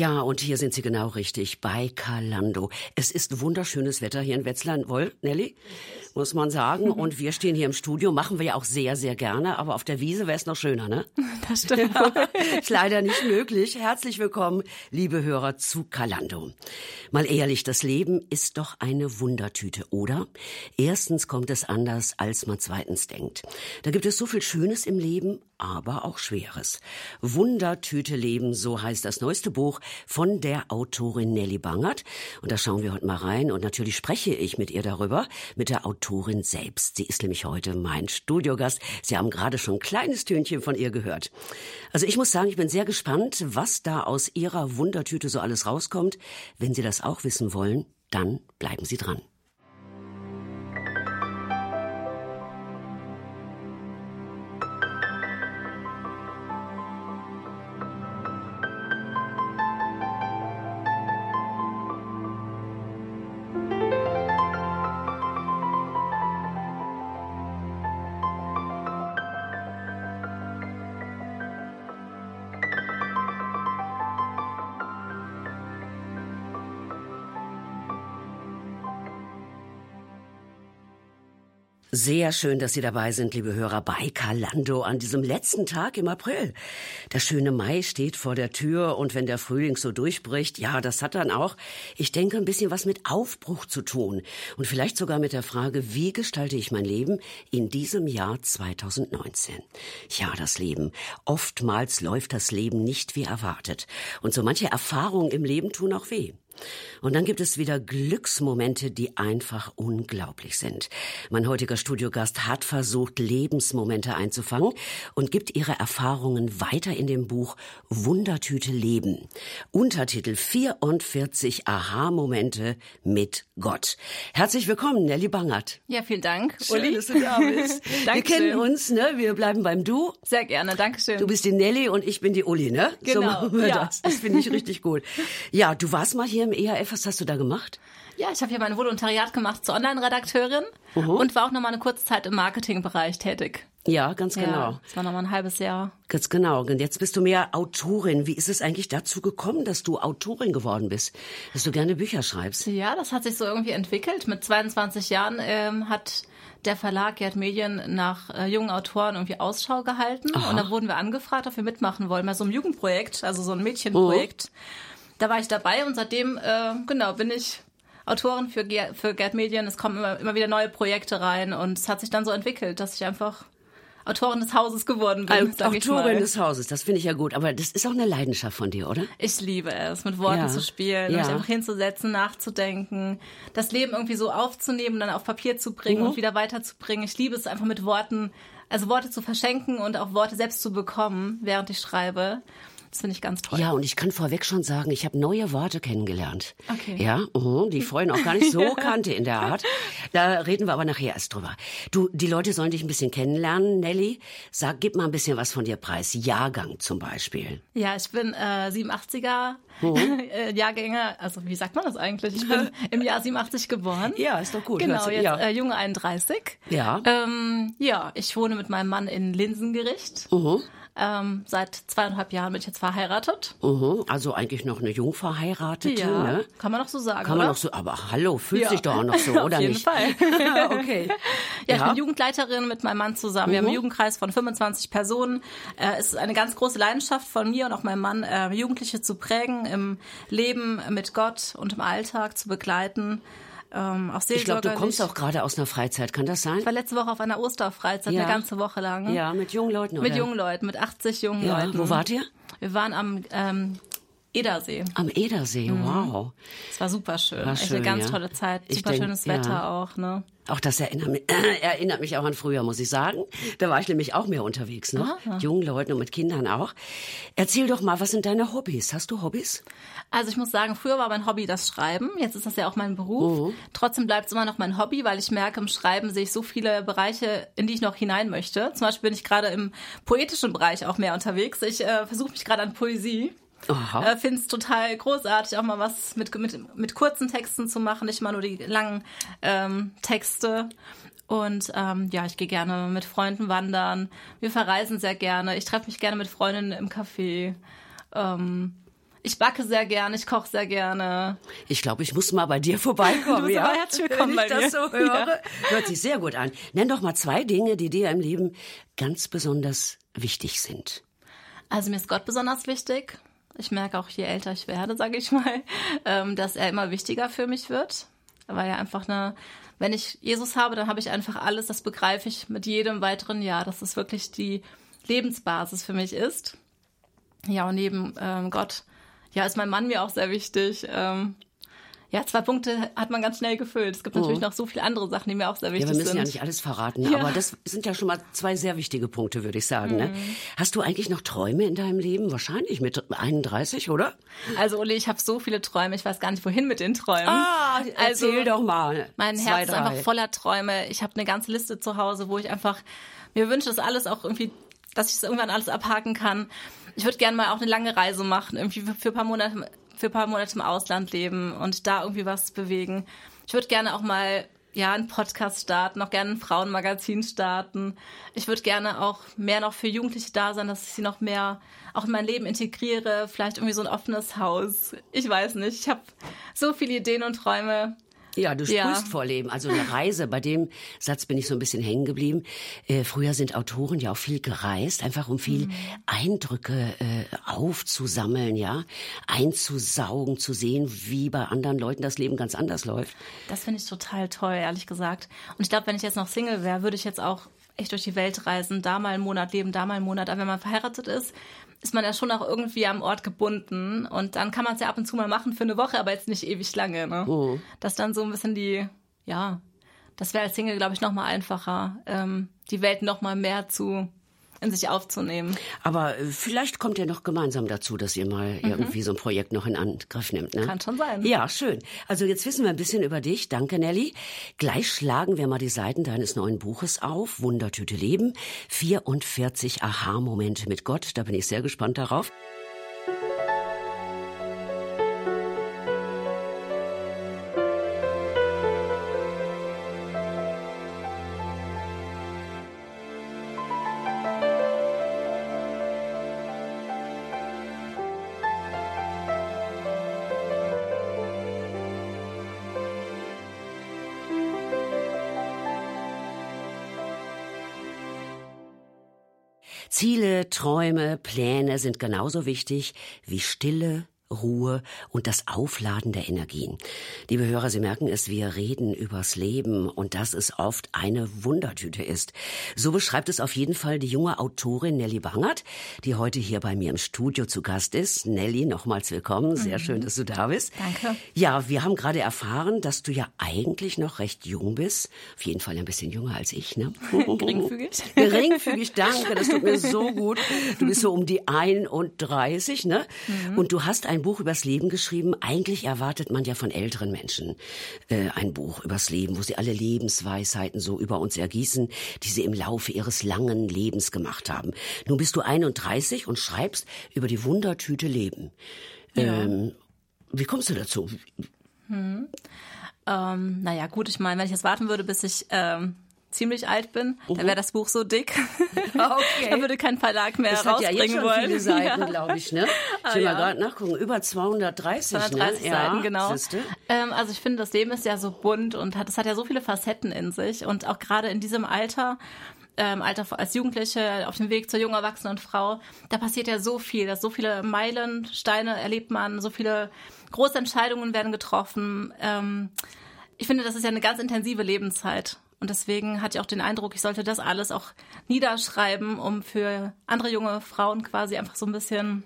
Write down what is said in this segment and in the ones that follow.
Tja, und hier sind Sie genau richtig, bei Kalando. Es ist wunderschönes Wetter hier in Wetzlar. Woll, Nelly? muss man sagen. Und wir stehen hier im Studio, machen wir ja auch sehr, sehr gerne. Aber auf der Wiese wäre es noch schöner, ne? Das stimmt. ist leider nicht möglich. Herzlich willkommen, liebe Hörer, zu Kalando. Mal ehrlich, das Leben ist doch eine Wundertüte, oder? Erstens kommt es anders, als man zweitens denkt. Da gibt es so viel Schönes im Leben, aber auch Schweres. Wundertüte Leben, so heißt das neueste Buch von der Autorin Nelly Bangert. Und da schauen wir heute mal rein. Und natürlich spreche ich mit ihr darüber, mit der Autorin selbst. Sie ist nämlich heute mein Studiogast. Sie haben gerade schon ein kleines Tönchen von ihr gehört. Also ich muss sagen, ich bin sehr gespannt, was da aus ihrer Wundertüte so alles rauskommt. Wenn Sie das auch wissen wollen, dann bleiben Sie dran. Sehr schön, dass Sie dabei sind, liebe Hörer, bei Kalando an diesem letzten Tag im April. Der schöne Mai steht vor der Tür und wenn der Frühling so durchbricht, ja, das hat dann auch, ich denke, ein bisschen was mit Aufbruch zu tun und vielleicht sogar mit der Frage, wie gestalte ich mein Leben in diesem Jahr 2019? Ja, das Leben. Oftmals läuft das Leben nicht wie erwartet und so manche Erfahrungen im Leben tun auch weh. Und dann gibt es wieder Glücksmomente, die einfach unglaublich sind. Mein heutiger Studiogast hat versucht, Lebensmomente einzufangen und gibt ihre Erfahrungen weiter in dem Buch Wundertüte Leben. Untertitel 44 Aha-Momente mit Gott. Herzlich willkommen, Nelly Bangert. Ja, vielen Dank, Uli. Schön, dass du da bist. Wir kennen uns, ne? Wir bleiben beim Du. Sehr gerne, Dankeschön. Du bist die Nelly und ich bin die Uli, ne? Genau. So ja. das. Das finde ich richtig gut. Ja, du warst mal hier im ERF. Was hast du da gemacht? Ja, ich habe hier mein Volontariat gemacht zur Online-Redakteurin uh -huh. und war auch noch mal eine kurze Zeit im Marketingbereich tätig. Ja, ganz genau. Ja, das war noch mal ein halbes Jahr. Ganz genau. Und jetzt bist du mehr Autorin. Wie ist es eigentlich dazu gekommen, dass du Autorin geworden bist? Dass du gerne Bücher schreibst? Ja, das hat sich so irgendwie entwickelt. Mit 22 Jahren ähm, hat der Verlag Gerd Medien nach äh, jungen Autoren irgendwie Ausschau gehalten. Aha. Und da wurden wir angefragt, ob wir mitmachen wollen. Mal so ein Jugendprojekt, also so ein Mädchenprojekt. Oh. Da war ich dabei und seitdem, äh, genau, bin ich Autorin für, Ger für Gerd Medien. Es kommen immer, immer wieder neue Projekte rein und es hat sich dann so entwickelt, dass ich einfach Autorin des Hauses geworden bin. Also, Autorin des Hauses, das finde ich ja gut. Aber das ist auch eine Leidenschaft von dir, oder? Ich liebe es, mit Worten ja. zu spielen, ja. mich einfach hinzusetzen, nachzudenken, das Leben irgendwie so aufzunehmen, dann auf Papier zu bringen mhm. und wieder weiterzubringen. Ich liebe es einfach mit Worten, also Worte zu verschenken und auch Worte selbst zu bekommen, während ich schreibe. Das finde ich ganz toll. Ja, und ich kann vorweg schon sagen, ich habe neue Worte kennengelernt. Okay. Ja, uh, die ich vorhin noch gar nicht so kannte in der Art. Da reden wir aber nachher erst drüber. Du, die Leute sollen dich ein bisschen kennenlernen, Nelly. Sag, gib mal ein bisschen was von dir preis. Jahrgang zum Beispiel. Ja, ich bin äh, 87er mhm. Jahrgänger. Also wie sagt man das eigentlich? Ich bin im Jahr 87 geboren. Ja, ist doch gut. Genau, jetzt ja. äh, junge 31. Ja. Ähm, ja, ich wohne mit meinem Mann in Linsengericht. Mhm. Ähm, seit zweieinhalb Jahren bin ich jetzt verheiratet. Mhm, also eigentlich noch eine Jungverheiratete, ja, ne? Kann man noch so sagen. Kann man oder? noch so, aber hallo, fühlt ja. sich doch auch noch so, oder Auf jeden nicht? Fall. okay. Ja, ich bin Jugendleiterin mit meinem Mann zusammen. Mhm. Wir haben einen Jugendkreis von 25 Personen. Äh, es ist eine ganz große Leidenschaft von mir und auch meinem Mann, äh, Jugendliche zu prägen, im Leben mit Gott und im Alltag zu begleiten ähm, auch Ich glaube, du kommst auch gerade aus einer Freizeit, kann das sein? Ich war letzte Woche auf einer Osterfreizeit, ja. eine ganze Woche lang. Ja, mit jungen Leuten, oder? Mit jungen Leuten, mit 80 jungen ja. Leuten. Wo wart ihr? Wir waren am ähm, Edersee. Am Edersee, mhm. wow. Es war super schön. War schön, eine ganz ja. tolle Zeit. Super denk, schönes Wetter ja. auch, ne? Auch das erinnert mich, äh, erinnert mich auch an früher, muss ich sagen. Da war ich nämlich auch mehr unterwegs, ne? Mit jungen Leuten und mit Kindern auch. Erzähl doch mal, was sind deine Hobbys? Hast du Hobbys? Also ich muss sagen, früher war mein Hobby das Schreiben. Jetzt ist das ja auch mein Beruf. Mhm. Trotzdem bleibt es immer noch mein Hobby, weil ich merke, im Schreiben sehe ich so viele Bereiche, in die ich noch hinein möchte. Zum Beispiel bin ich gerade im poetischen Bereich auch mehr unterwegs. Ich äh, versuche mich gerade an Poesie. Aha. Äh, Finde es total großartig, auch mal was mit, mit, mit kurzen Texten zu machen, nicht mal nur die langen ähm, Texte. Und ähm, ja, ich gehe gerne mit Freunden wandern. Wir verreisen sehr gerne. Ich treffe mich gerne mit Freundinnen im Café. Ähm, Ich backe sehr gerne, ich koche sehr gerne. Ich glaube, ich muss mal bei dir vorbeikommen. du ja? herzlich willkommen Wenn ich bei das mir. so höre. Ja. Hört sich sehr gut an. Nenn doch mal zwei Dinge, die dir im Leben ganz besonders wichtig sind. Also mir ist Gott besonders wichtig. Ich merke auch, je älter ich werde, sage ich mal, ähm, dass er immer wichtiger für mich wird. Weil er einfach eine, wenn ich Jesus habe, dann habe ich einfach alles, das begreife ich mit jedem weiteren Jahr, dass es wirklich die Lebensbasis für mich ist. Ja, und neben ähm, Gott, ja, ist mein Mann mir auch sehr wichtig. Ähm, ja, zwei Punkte hat man ganz schnell gefüllt. Es gibt natürlich oh. noch so viele andere Sachen, die mir auch sehr wichtig sind. Ja, wir müssen sind. ja nicht alles verraten, ja. aber das sind ja schon mal zwei sehr wichtige Punkte, würde ich sagen. Mhm. Ne? Hast du eigentlich noch Träume in deinem Leben? Wahrscheinlich mit 31, oder? Also Uli, ich habe so viele Träume, ich weiß gar nicht, wohin mit den Träumen. Ah, erzähl also, doch mal. Mein zwei, Herz drei. ist einfach voller Träume. Ich habe eine ganze Liste zu Hause, wo ich einfach mir wünsche, dass alles auch irgendwie, dass ich es irgendwann alles abhaken kann. Ich würde gerne mal auch eine lange Reise machen, irgendwie für ein paar Monate für ein paar Monate im Ausland leben und da irgendwie was bewegen. Ich würde gerne auch mal ja einen Podcast starten, auch gerne ein Frauenmagazin starten. Ich würde gerne auch mehr noch für Jugendliche da sein, dass ich sie noch mehr auch in mein Leben integriere. Vielleicht irgendwie so ein offenes Haus. Ich weiß nicht. Ich habe so viele Ideen und Träume. Ja, du Ja. sprühst vor Leben. Also eine Reise, bei dem Satz bin ich so ein bisschen hängen geblieben. Äh, früher sind Autoren ja auch viel gereist, einfach um viel Mhm. Eindrücke äh, aufzusammeln, ja, einzusaugen, zu sehen, wie bei anderen Leuten das Leben ganz anders läuft. Das finde ich total toll, ehrlich gesagt. Und ich glaube, wenn ich jetzt noch Single wäre, würde ich jetzt auch echt durch die Welt reisen, da mal einen Monat leben, da mal einen Monat. Aber wenn man verheiratet ist, ist man ja schon auch irgendwie am Ort gebunden. Und dann kann man es ja ab und zu mal machen für eine Woche, aber jetzt nicht ewig lange. Ne? Oh. Das dann so ein bisschen die, ja, das wäre als Single, glaube ich, noch mal einfacher, ähm, die Welt noch mal mehr zu in sich aufzunehmen. Aber äh, vielleicht kommt ihr noch gemeinsam dazu, dass ihr mal irgendwie so ein Projekt noch in Angriff nimmt. Ne? Mhm. Kann schon sein. Ja, schön. Also jetzt wissen wir ein bisschen über dich. Danke, Nelly. Gleich schlagen wir mal die Seiten deines neuen Buches auf. Wundertüte Leben. 44 Aha-Momente mit Gott. Da bin ich sehr gespannt darauf. Träume, Pläne sind genauso wichtig wie Stille, Ruhe und das Aufladen der Energien. Liebe Hörer, Sie merken es, wir reden übers Leben und dass es oft eine Wundertüte ist. So beschreibt es auf jeden Fall die junge Autorin Nelly Bangert, die heute hier bei mir im Studio zu Gast ist. Nelly, nochmals willkommen. Sehr schön, dass du da bist. Danke. Ja, wir haben gerade erfahren, dass du ja eigentlich noch recht jung bist. Auf jeden Fall ein bisschen jünger als ich, ne? Geringfügig. Geringfügig, danke, das tut mir so gut. Du bist so um die 31, ne? Und du hast ein Buch übers Leben geschrieben. Eigentlich erwartet man ja von älteren Menschen äh, ein Buch übers Leben, wo sie alle Lebensweisheiten so über uns ergießen, die sie im Laufe ihres langen Lebens gemacht haben. Nun bist du 31 und schreibst über die Wundertüte Leben. Ähm, wie kommst du dazu? Ähm, naja, gut, ich meine, wenn ich jetzt warten würde, bis ich ähm, ziemlich alt bin, dann wäre das Buch so dick. Okay. da würde kein Verlag mehr Das hat ja rausbringen jetzt schon wollen. viele Seiten, Ja. glaube ich, ne? Ich Ah, will ja. mal gerade nachgucken. Über 230, 230 ne? Seiten, genau. siehste? Ähm, also ich finde, das Leben ist ja so bunt und hat, es hat ja so viele Facetten in sich. Und auch gerade in diesem Alter, ähm, Alter als Jugendliche, auf dem Weg zur jungen Erwachsenen Frau, da passiert ja so viel. Da so viele Meilensteine erlebt man, so viele große Entscheidungen werden getroffen. Ähm, ich finde, das ist ja eine ganz intensive Lebenszeit. Und deswegen hatte ich auch den Eindruck, ich sollte das alles auch niederschreiben, um für andere junge Frauen quasi einfach so ein bisschen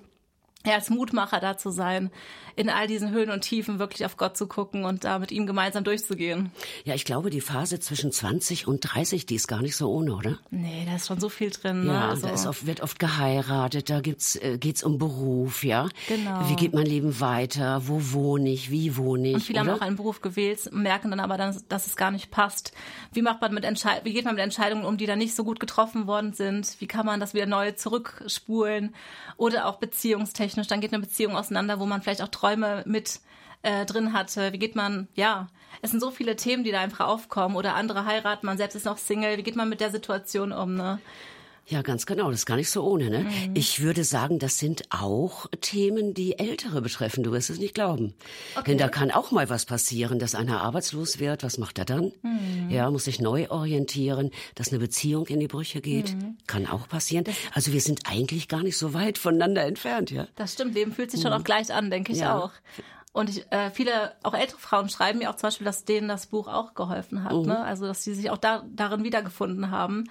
ja, als Mutmacher da zu sein, in all diesen Höhen und Tiefen wirklich auf Gott zu gucken und da mit ihm gemeinsam durchzugehen. Ja, ich glaube, die Phase zwischen 20 und 30, die ist gar nicht so ohne, oder? Nee, da ist schon so viel drin. Ne? Ja, also, da ist oft, wird oft geheiratet, da gibt's, äh, geht's um Beruf, ja. Genau. Wie geht mein Leben weiter? Wo wohne ich? Wie wohne ich? und viele haben oder? auch einen Beruf gewählt, merken dann aber, dann, dass es gar nicht passt. Wie macht man mit Entschei wie geht man mit Entscheidungen um, die dann nicht so gut getroffen worden sind? Wie kann man das wieder neu zurückspulen? Oder auch beziehungstechnisch, dann geht eine Beziehung auseinander, wo man vielleicht auch Träume mit äh, drin hatte. Wie geht man, ja, es sind so viele Themen, die da einfach aufkommen. Oder andere heiraten, man selbst ist noch Single. Wie geht man mit der Situation um, ne? Ja, ganz genau. Das ist gar nicht so ohne. Ne? Mhm. Ich würde sagen, das sind auch Themen, die Ältere betreffen. Du wirst es nicht glauben. Okay. Denn da kann auch mal was passieren, dass einer arbeitslos wird. Was macht er dann? Mhm. Ja, muss sich neu orientieren, dass eine Beziehung in die Brüche geht. Mhm. Kann auch passieren. Also wir sind eigentlich gar nicht so weit voneinander entfernt. Ja. Das stimmt. Leben fühlt sich schon mhm. auch gleich an, denke ich ja. auch. Und ich, äh, viele, auch ältere Frauen schreiben mir auch zum Beispiel, dass denen das Buch auch geholfen hat. Mhm. Ne? Also, dass sie sich auch da, darin wiedergefunden haben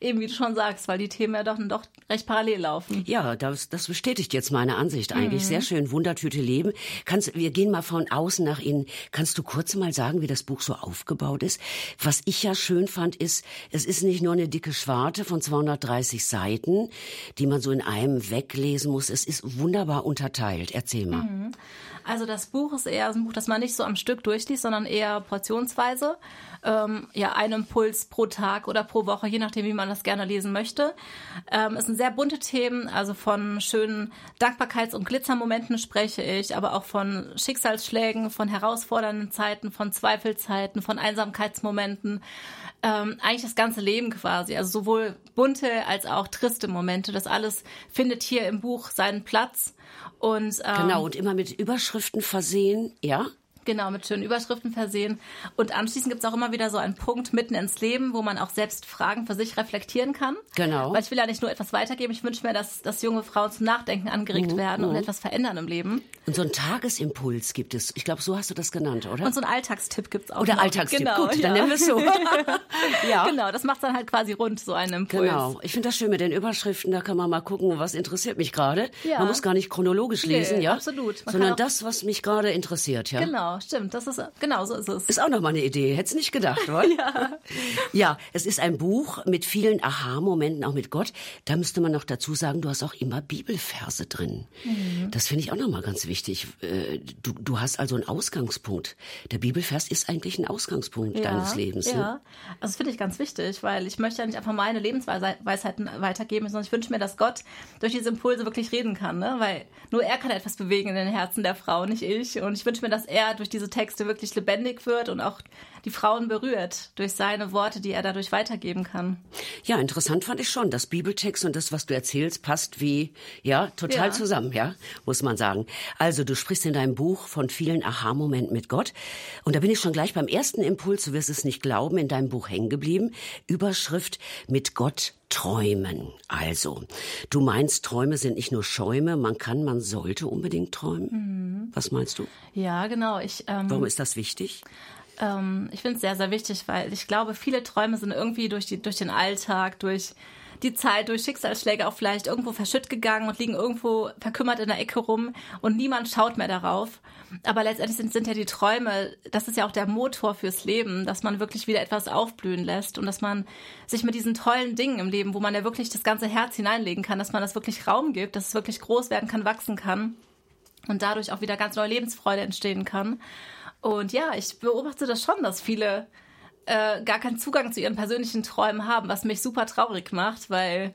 eben wie du schon sagst, weil die Themen ja doch, doch recht parallel laufen. Ja, das, das bestätigt jetzt meine Ansicht eigentlich. Mhm. Sehr schön, Wundertüte Leben. Kannst, wir gehen mal von außen nach innen. Kannst du kurz mal sagen, wie das Buch so aufgebaut ist? Was ich ja schön fand, ist, es ist nicht nur eine dicke Schwarte von 230 Seiten, die man so in einem weglesen muss. Es ist wunderbar unterteilt. Erzähl mal. Mhm. Also das Buch ist eher ein Buch, das man nicht so am Stück durchliest, sondern eher portionsweise. Ähm, ja, ein Impuls pro Tag oder pro Woche, je nachdem, wie man das gerne lesen möchte. Ähm, es sind sehr bunte Themen, also von schönen Dankbarkeits- und Glitzermomenten spreche ich, aber auch von Schicksalsschlägen, von herausfordernden Zeiten, von Zweifelzeiten, von Einsamkeitsmomenten. Ähm, eigentlich das ganze Leben quasi. Also sowohl bunte als auch triste Momente. Das alles findet hier im Buch seinen Platz. Und, ähm, genau, und immer mit Überschriften versehen, ja? Genau, mit schönen Überschriften versehen. Und anschließend gibt es auch immer wieder so einen Punkt mitten ins Leben, wo man auch selbst Fragen für sich reflektieren kann. Genau. Weil ich will ja nicht nur etwas weitergeben, ich wünsche mir, dass, dass junge Frauen zum Nachdenken angeregt mhm, werden und mhm. etwas verändern im Leben. Und so einen Tagesimpuls gibt es. Ich glaube, so hast du das genannt, oder? Und so einen Alltagstipp gibt es auch. Oder noch. Alltagstipp, genau, gut, ja. dann nennen wir es so. ja. Genau, das macht dann halt quasi rund, so einen Impuls. Genau. Ich finde das schön mit den Überschriften, da kann man mal gucken, was interessiert mich gerade. Ja. Man muss gar nicht chronologisch lesen, nee, ja? absolut. Man sondern das, was mich gerade interessiert, ja? Genau, stimmt. Das ist Genau, so ist es. Ist auch noch mal eine Idee. Hättest nicht gedacht, oder? ja. Ja, es ist ein Buch mit vielen Aha-Momenten, auch mit Gott. Da müsste man noch dazu sagen, du hast auch immer Bibelverse drin. Mhm. Das finde ich auch noch mal ganz wichtig. Äh, du, du hast also einen Ausgangspunkt. Der Bibelvers ist eigentlich ein Ausgangspunkt ja, deines Lebens. Ne? Ja, also das finde ich ganz wichtig, weil ich möchte ja nicht einfach meine Lebensweisheiten weitergeben, sondern ich wünsche mir, dass Gott durch diese Impulse wirklich reden kann, ne? weil nur er kann etwas bewegen in den Herzen der Frau, nicht ich. Und ich wünsche mir, dass er durch diese Texte wirklich wirklich lebendig wird und auch die Frauen berührt durch seine Worte, die er dadurch weitergeben kann. Ja, interessant fand ich schon. Das Bibeltext und das, was du erzählst, passt wie, ja, total ja. zusammen, ja, muss man sagen. Also, du sprichst in deinem Buch von vielen Aha-Momenten mit Gott. Und da bin ich schon gleich beim ersten Impuls, du wirst es nicht glauben, in deinem Buch hängen geblieben. Überschrift mit Gott träumen. Also, du meinst, Träume sind nicht nur Schäume, man kann, man sollte unbedingt träumen. Mhm. Was meinst du? Ja, genau. Ich, ähm, Warum ist das wichtig? Ähm, ich finde es sehr, sehr wichtig, weil ich glaube, viele Träume sind irgendwie durch, die, durch den Alltag, durch die Zeit, durch Schicksalsschläge auch vielleicht irgendwo verschütt gegangen und liegen irgendwo verkümmert in der Ecke rum und niemand schaut mehr darauf. Aber letztendlich sind, sind ja die Träume, das ist ja auch der Motor fürs Leben, dass man wirklich wieder etwas aufblühen lässt und dass man sich mit diesen tollen Dingen im Leben, wo man ja wirklich das ganze Herz hineinlegen kann, dass man das wirklich Raum gibt, dass es wirklich groß werden kann, wachsen kann und dadurch auch wieder ganz neue Lebensfreude entstehen kann. Und ja, ich beobachte das schon, dass viele äh, gar keinen Zugang zu ihren persönlichen Träumen haben, was mich super traurig macht, weil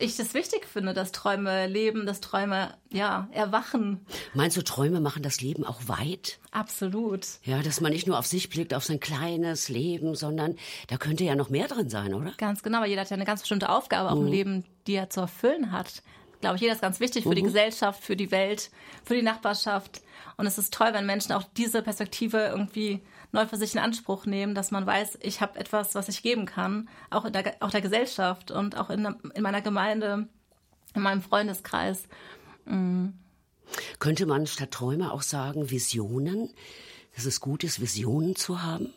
ich das wichtig finde, dass Träume leben, dass Träume, ja, erwachen. Meinst du, Träume machen das Leben auch weit? Absolut. Ja, dass man nicht nur auf sich blickt, auf sein kleines Leben, sondern da könnte ja noch mehr drin sein, oder? Ganz genau, weil jeder hat ja eine ganz bestimmte Aufgabe mhm. auch im Leben, die er zu erfüllen hat. Glaube ich, jeder ist ganz wichtig für mhm. die Gesellschaft, für die Welt, für die Nachbarschaft. Und es ist toll, wenn Menschen auch diese Perspektive irgendwie neu für sich in Anspruch nehmen, dass man weiß, ich habe etwas, was ich geben kann, auch in der, auch der Gesellschaft und auch in, in meiner Gemeinde, in meinem Freundeskreis. Mhm. Könnte man statt Träume auch sagen Visionen, dass es gut ist, Visionen zu haben?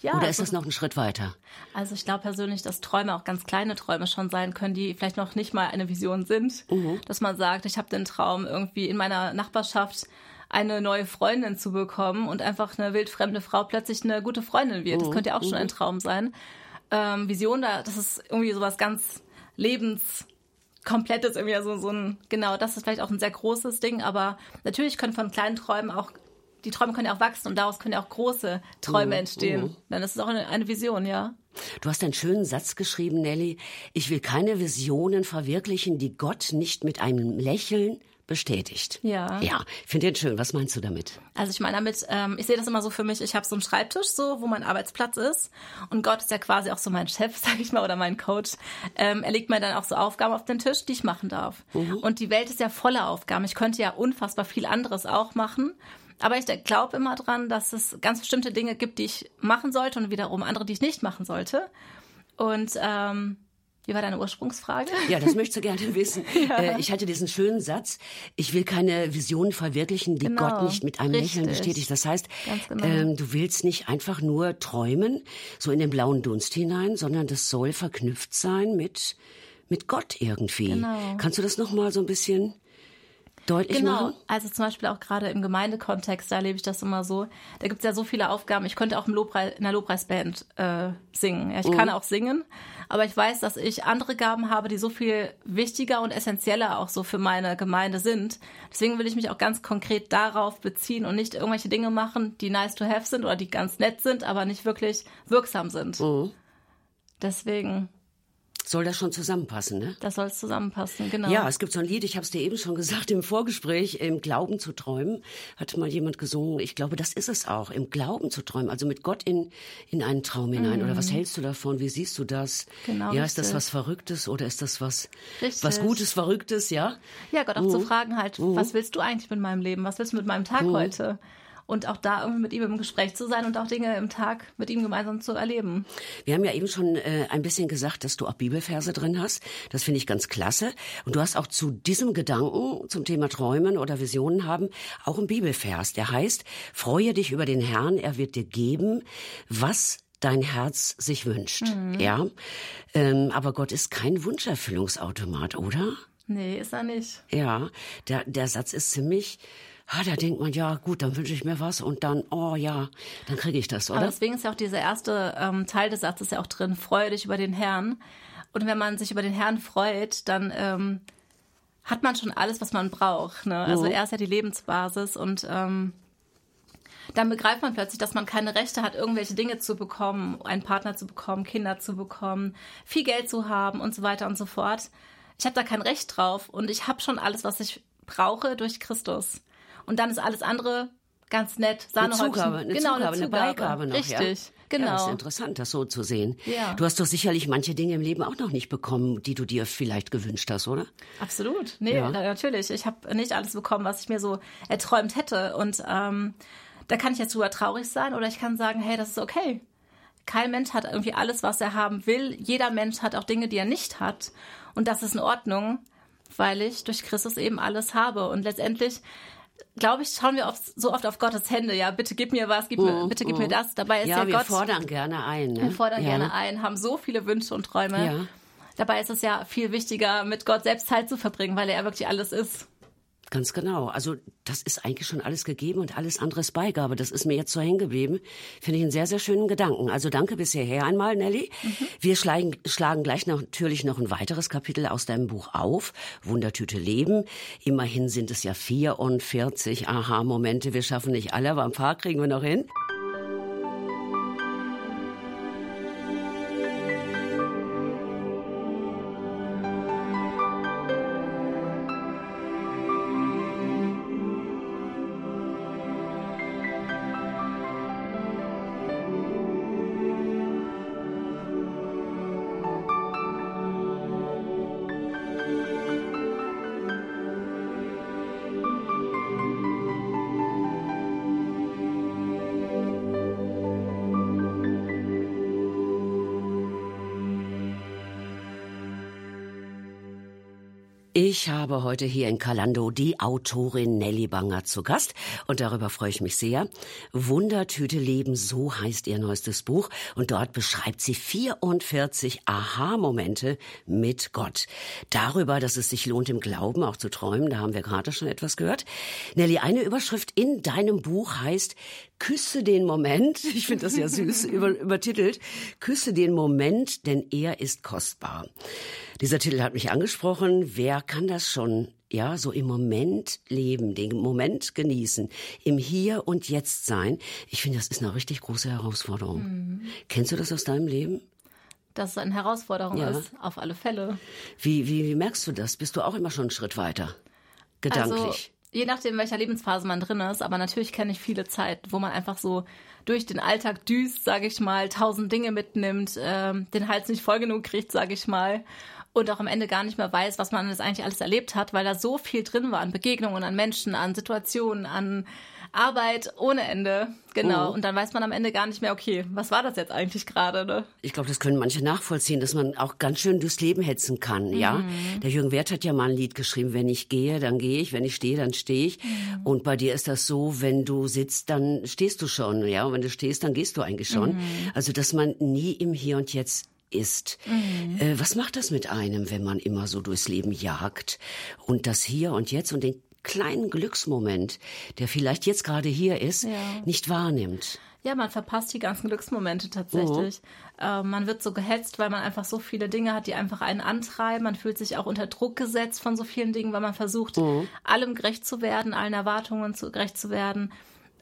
Ja, Oder ist also, das noch ein Schritt weiter? Also ich glaube persönlich, dass Träume auch ganz kleine Träume schon sein können, die vielleicht noch nicht mal eine Vision sind. Mhm. Dass man sagt, ich habe den Traum, irgendwie in meiner Nachbarschaft eine neue Freundin zu bekommen und einfach eine wildfremde Frau plötzlich eine gute Freundin wird. Das mhm. könnte ja auch schon ein mhm. Traum sein. Ähm, Vision, da, das ist irgendwie sowas ganz lebenskomplettes, irgendwie so, so ein, genau, das ist vielleicht auch ein sehr großes Ding, aber natürlich können von kleinen Träumen auch die Träume können ja auch wachsen und daraus können ja auch große Träume mhm. entstehen. Mhm. Dann ist es auch eine, eine Vision, ja. Du hast einen schönen Satz geschrieben, Nelly. Ich will keine Visionen verwirklichen, die Gott nicht mit einem Lächeln bestätigt. Ja. Ja, finde den schön. Was meinst du damit? Also ich meine damit, ähm, ich sehe das immer so für mich, ich habe so einen Schreibtisch, so, wo mein Arbeitsplatz ist. Und Gott ist ja quasi auch so mein Chef, sag ich mal, oder mein Coach. Ähm, er legt mir dann auch so Aufgaben auf den Tisch, die ich machen darf. Mhm. Und die Welt ist ja voller Aufgaben. Ich könnte ja unfassbar viel anderes auch machen. Aber ich glaube immer dran, dass es ganz bestimmte Dinge gibt, die ich machen sollte und wiederum andere, die ich nicht machen sollte. Und ähm, wie war deine Ursprungsfrage? Ja, das möchtest du gerne wissen. ja. äh, ich hatte diesen schönen Satz, ich will keine Visionen verwirklichen, die Genau, Gott nicht mit einem richtig. Lächeln bestätigt. Das heißt, genau. ähm, du willst nicht einfach nur träumen, so in den blauen Dunst hinein, sondern das soll verknüpft sein mit, mit Gott irgendwie. Genau. Kannst du das nochmal so ein bisschen deutlich Genau, machen? also zum Beispiel auch gerade im Gemeindekontext, da erlebe ich das immer so. Da gibt es ja so viele Aufgaben. Ich könnte auch im Lobpreis, in einer Lobpreisband äh, singen. Ja, ich Mhm. kann auch singen, aber ich weiß, dass ich andere Gaben habe, die so viel wichtiger und essentieller auch so für meine Gemeinde sind. Deswegen will ich mich auch ganz konkret darauf beziehen und nicht irgendwelche Dinge machen, die nice to have sind oder die ganz nett sind, aber nicht wirklich wirksam sind. Mhm. Deswegen, Soll das schon zusammenpassen, ne? das soll es zusammenpassen, genau. Ja, es gibt so ein Lied, ich habe es dir eben schon gesagt, im Vorgespräch, im Glauben zu träumen, hat mal jemand gesungen. Ich glaube, das ist es auch, im Glauben zu träumen, also mit Gott in, in einen Traum hinein. Oder was hältst du davon? Wie siehst du das? Mhm. Genau, Ja, ist das was Verrücktes oder ist das was, Richtig. was Gutes, Verrücktes, ja? Ja, Gott auch Mhm. zu fragen halt, was willst du eigentlich mit meinem Leben? Was willst du mit meinem Tag heute? Und auch da irgendwie mit ihm im Gespräch zu sein und auch Dinge im Tag mit ihm gemeinsam zu erleben. Wir haben ja eben schon äh, ein bisschen gesagt, dass du auch Bibelverse drin hast. Das finde ich ganz klasse. Und du hast auch zu diesem Gedanken zum Thema Träumen oder Visionen haben auch einen Bibelvers. Der heißt, freue dich über den Herrn, er wird dir geben, was dein Herz sich wünscht. Ja, ähm, aber Gott ist kein Wunscherfüllungsautomat, oder? Nee, ist er nicht. Ja, der, der Satz ist ziemlich, ah, da denkt man, ja gut, dann wünsche ich mir was und dann, oh ja, dann kriege ich das, Aber oder? deswegen ist ja auch dieser erste ähm, Teil des Satzes ja auch drin, freue dich über den Herrn. Und wenn man sich über den Herrn freut, dann ähm, hat man schon alles, was man braucht. Ne? Also er ist ja die Lebensbasis und ähm, dann begreift man plötzlich, dass man keine Rechte hat, irgendwelche Dinge zu bekommen, einen Partner zu bekommen, Kinder zu bekommen, viel Geld zu haben und so weiter und so fort. Ich habe da kein Recht drauf und ich habe schon alles, was ich brauche durch Christus. Und dann ist alles andere ganz nett. Eine Sahnehäubchen. Zugabe, eine genau, Zugabe, eine Beigabe noch. Richtig, ja? Ja, das genau. ist interessant, das so zu sehen. Ja. Du hast doch sicherlich manche Dinge im Leben auch noch nicht bekommen, die du dir vielleicht gewünscht hast, oder? Absolut. Nee, Ja. na- natürlich. Ich habe nicht alles bekommen, was ich mir so erträumt hätte. Und ähm, da kann ich jetzt drüber traurig sein oder ich kann sagen, hey, das ist okay. Kein Mensch hat irgendwie alles, was er haben will. Jeder Mensch hat auch Dinge, die er nicht hat. Und das ist in Ordnung, weil ich durch Christus eben alles habe. Und letztendlich, glaube ich, schauen wir oft, so oft auf Gottes Hände. Ja, bitte gib mir was, gib mir, bitte gib mir das. Dabei ist ja, ja, wir Gott. fordern gerne ein. Ne? Wir fordern ja. gerne ein, haben so viele Wünsche und Träume. Ja. Dabei ist es ja viel wichtiger, mit Gott selbst Zeit zu verbringen, weil er wirklich alles ist. Ganz genau. Also das ist eigentlich schon alles gegeben und alles andere ist Beigabe. Das ist mir jetzt so hängen geblieben. Finde ich einen sehr, sehr schönen Gedanken. Also danke bis hierher einmal, Nelly. Wir schlagen, schlagen gleich noch, natürlich noch ein weiteres Kapitel aus deinem Buch auf. Wundertüte Leben. Immerhin sind es ja 44 Aha-Momente. Wir schaffen nicht alle, aber ein paar kriegen wir noch hin. Ich habe heute hier in Kalando die Autorin Nelly Banger zu Gast und darüber freue ich mich sehr. Wundertüte Leben, so heißt ihr neuestes Buch und dort beschreibt sie 44 Aha-Momente mit Gott. Darüber, dass es sich lohnt, im Glauben auch zu träumen, da haben wir gerade schon etwas gehört. Nelly, eine Überschrift in deinem Buch heißt Küsse den Moment, ich finde das ja süß über, übertitelt, Küsse den Moment, denn er ist kostbar. Dieser Titel hat mich angesprochen. Wer kann das schon, ja, so im Moment leben, den Moment genießen, im Hier und Jetzt sein? Ich finde, das ist eine richtig große Herausforderung. Kennst du das aus deinem Leben? Dass es eine Herausforderung Ja. ist, auf alle Fälle. Wie, wie, wie merkst du das? Bist du auch immer schon einen Schritt weiter? gedanklich? Also, je nachdem, welcher Lebensphase man drin ist, aber natürlich kenne ich viele Zeiten, wo man einfach so durch den Alltag düst, sage ich mal, tausend Dinge mitnimmt, ähm, den Hals nicht voll genug kriegt, sage ich mal, und auch am Ende gar nicht mehr weiß, was man das eigentlich alles erlebt hat, weil da so viel drin war an Begegnungen, an Menschen, an Situationen, an Arbeit ohne Ende. Genau. Oh. Und dann weiß man am Ende gar nicht mehr, okay, was war das jetzt eigentlich gerade? Ne? Ich glaube, das können manche nachvollziehen, dass man auch ganz schön durchs Leben hetzen kann. Mhm. Ja, der Jürgen Wert hat ja mal ein Lied geschrieben: Wenn ich gehe, dann gehe ich; wenn ich stehe, dann stehe ich. Mhm. Und bei dir ist das so: Wenn du sitzt, dann stehst du schon. Ja, und wenn du stehst, dann gehst du eigentlich schon. Mhm. Also, dass man nie im Hier und Jetzt ist. Mhm. Äh, was macht das mit einem, wenn man immer so durchs Leben jagt und das Hier und Jetzt und den kleinen Glücksmoment, der vielleicht jetzt gerade hier ist, ja. nicht wahrnimmt. Ja, man verpasst die ganzen Glücksmomente tatsächlich. Mhm. Äh, man wird so gehetzt, weil man einfach so viele Dinge hat, die einfach einen antreiben. Man fühlt sich auch unter Druck gesetzt von so vielen Dingen, weil man versucht, mhm. allem gerecht zu werden, allen Erwartungen zu, gerecht zu werden,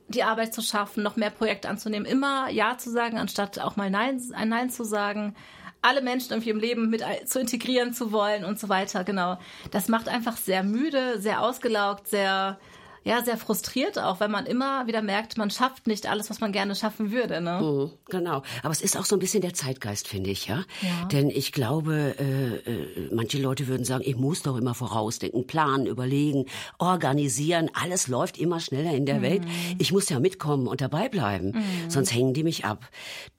die Arbeit zu schaffen, noch mehr Projekte anzunehmen, immer Ja zu sagen, anstatt auch mal Nein, ein Nein zu sagen alle Menschen irgendwie im Leben mit zu integrieren zu wollen und so weiter. Genau. Das macht einfach sehr müde, sehr ausgelaugt, sehr ja, sehr frustriert auch, wenn man immer wieder merkt, man schafft nicht alles, was man gerne schaffen würde. Ne? Mhm, genau. Aber es ist auch so ein bisschen der Zeitgeist, finde ich, ja. ja. Denn ich glaube, äh, äh, manche Leute würden sagen, ich muss doch immer vorausdenken, planen, überlegen, organisieren. Alles läuft immer schneller in der mhm. Welt. Ich muss ja mitkommen und dabei bleiben. Mhm. Sonst hängen die mich ab.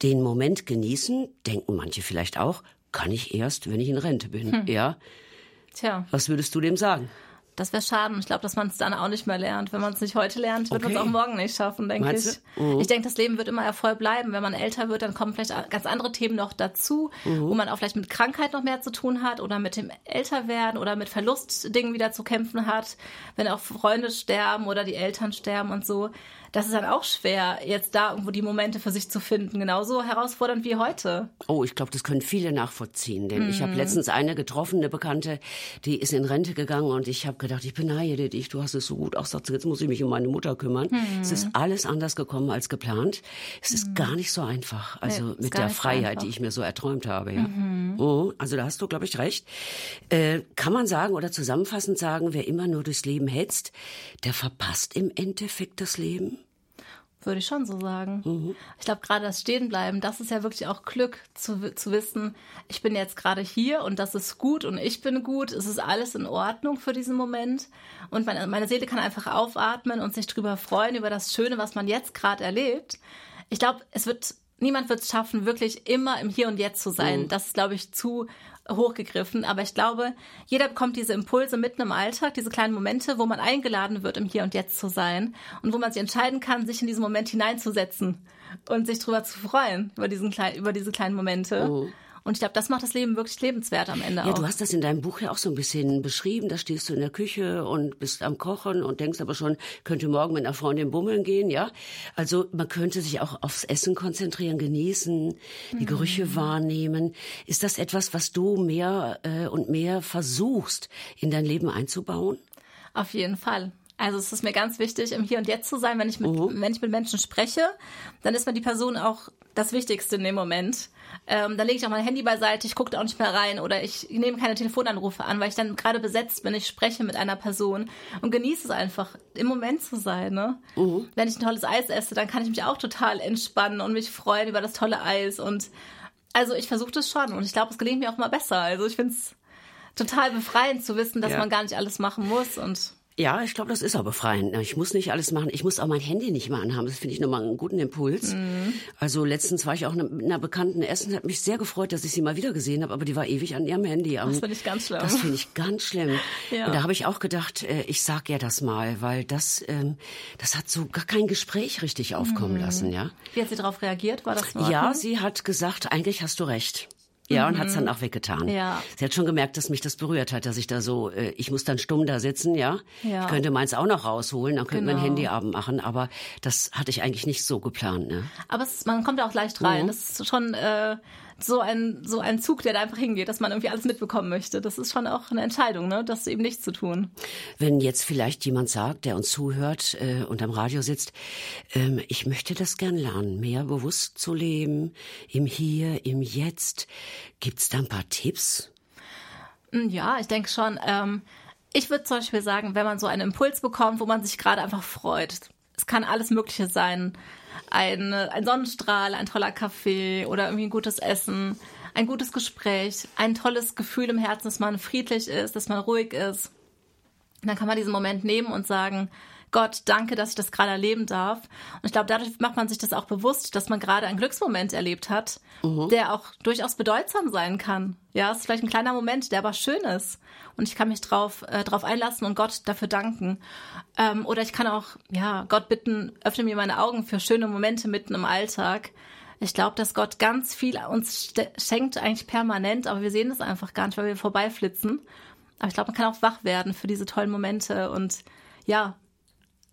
Den Moment genießen, denken manche vielleicht auch, kann ich erst, wenn ich in Rente bin. Hm. Ja. Tja. Was würdest du dem sagen? Das wäre schade. Ich glaube, dass man es dann auch nicht mehr lernt. Wenn man es nicht heute lernt, wird okay. man es auch morgen nicht schaffen, denke ich. Mhm. Ich denke, das Leben wird immer erfolg bleiben. Wenn man älter wird, dann kommen vielleicht ganz andere Themen noch dazu, mhm. wo man auch vielleicht mit Krankheit noch mehr zu tun hat oder mit dem Älterwerden oder mit Verlustdingen wieder zu kämpfen hat. Wenn auch Freunde sterben oder die Eltern sterben und so das ist dann auch schwer, jetzt da irgendwo die Momente für sich zu finden. Genauso herausfordernd wie heute. Oh, ich glaube, das können viele nachvollziehen. Denn mm. ich habe mhm. letztens eine getroffen, eine Bekannte, die ist in Rente gegangen und ich habe gedacht, ich beneide dich, du hast es so gut. Sagt, jetzt muss ich mich um meine Mutter kümmern. Mm. Es ist alles anders gekommen als geplant. Es ist mm. gar nicht so einfach. Also nee, mit der Freiheit, einfach. die ich mir so erträumt habe. Ja. -hmm. Oh, also da hast du, glaube ich, recht. Äh, kann man sagen oder zusammenfassend sagen, wer immer nur durchs Leben hetzt, der verpasst im Endeffekt das Leben? Würde ich schon so sagen. Mhm. Ich glaube, gerade das Stehenbleiben, das ist ja wirklich auch Glück, zu, zu wissen, ich bin jetzt gerade hier und das ist gut und ich bin gut. Es ist alles in Ordnung für diesen Moment. Und meine, meine Seele kann einfach aufatmen und sich drüber freuen, über das Schöne, was man jetzt gerade erlebt. Ich glaube, es wird niemand wird es schaffen, wirklich immer im Hier und Jetzt zu sein. Mhm. Das ist, glaube ich, zu hochgegriffen. Aber ich glaube, jeder bekommt diese Impulse mitten im Alltag, diese kleinen Momente, wo man eingeladen wird, im Hier und Jetzt zu sein und wo man sich entscheiden kann, sich in diesen Moment hineinzusetzen und sich darüber zu freuen, über, diesen über diese kleinen Momente. Oh. Und ich glaube, das macht das Leben wirklich lebenswert am Ende ja, auch. du hast das in deinem Buch ja auch so ein bisschen beschrieben. Da stehst du in der Küche und bist am Kochen und denkst aber schon, könnte morgen mit einer Freundin bummeln gehen, ja? Also man könnte sich auch aufs Essen konzentrieren, genießen, die mhm. Gerüche wahrnehmen. Ist das etwas, was du mehr äh, und mehr versuchst, in dein Leben einzubauen? Auf jeden Fall. Also es ist mir ganz wichtig, im Hier und Jetzt zu sein. Wenn ich mit, uh wenn ich mit Menschen spreche, dann ist mir die Person auch das Wichtigste in dem Moment. Ähm, dann lege ich auch mein Handy beiseite, ich gucke da auch nicht mehr rein oder ich nehme keine Telefonanrufe an, weil ich dann gerade besetzt bin. Ich spreche mit einer Person und genieße es einfach, im Moment zu sein. Ne? Uh Wenn ich ein tolles Eis esse, dann kann ich mich auch total entspannen und mich freuen über das tolle Eis. Und also ich versuche das schon und ich glaube, es gelingt mir auch mal besser. Also ich finde es total befreiend zu wissen, dass ja. man gar nicht alles machen muss und ja, ich glaube, das ist auch befreiend. Ich muss nicht alles machen. Ich muss auch mein Handy nicht mehr anhaben. Das finde ich nochmal einen guten Impuls. Mhm. Also letztens war ich auch mit einer Bekannten essen. Hat mich sehr gefreut, dass ich sie mal wieder gesehen habe. Aber die war ewig an ihrem Handy. Das finde ich ganz schlimm. Das finde ich ganz schlimm. Ja. Und da habe ich auch gedacht, äh, ich sag ihr das mal, weil das, ähm, das hat so gar kein Gespräch richtig aufkommen mhm. lassen. Ja. Wie hat sie darauf reagiert? War das Ja, sie hat gesagt, eigentlich hast du recht. Ja, mhm. und hat's dann auch weggetan. Ja. Sie hat schon gemerkt, dass mich das berührt hat, dass ich da so, äh, ich muss dann stumm da sitzen, ja. ja. Ich könnte meins auch noch rausholen, dann könnte genau. mein Handyabend machen, aber das hatte ich eigentlich nicht so geplant. Ne? Aber es, man kommt ja auch leicht rein. Mhm. Das ist schon äh, so ein, so ein Zug, der da einfach hingeht, dass man irgendwie alles mitbekommen möchte. Das ist schon auch eine Entscheidung, ne? das eben nicht zu tun. Wenn jetzt vielleicht jemand sagt, der uns zuhört äh, und am Radio sitzt, ähm, ich möchte das gern lernen, mehr bewusst zu leben, im Hier, im Jetzt. Gibt's da ein paar Tipps? Hm, ja, ich denke schon. Ähm, Ich würde zum Beispiel sagen, wenn man so einen Impuls bekommt, wo man sich gerade einfach freut. Es kann alles Mögliche sein. Ein, ein Sonnenstrahl, ein toller Kaffee oder irgendwie ein gutes Essen, ein gutes Gespräch, ein tolles Gefühl im Herzen, dass man friedlich ist, dass man ruhig ist. Und dann kann man diesen Moment nehmen und sagen, Gott, danke, dass ich das gerade erleben darf. Und ich glaube, dadurch macht man sich das auch bewusst, dass man gerade einen Glücksmoment erlebt hat, mhm. der auch durchaus bedeutsam sein kann. Ja, es ist vielleicht ein kleiner Moment, der aber schön ist. Und ich kann mich drauf, äh, drauf einlassen und Gott dafür danken. Ähm, oder ich kann auch, ja, Gott bitten, öffne mir meine Augen für schöne Momente mitten im Alltag. Ich glaube, dass Gott ganz viel uns schenkt, eigentlich permanent, aber wir sehen es einfach gar nicht, weil wir vorbeiflitzen. Aber ich glaube, man kann auch wach werden für diese tollen Momente und ja,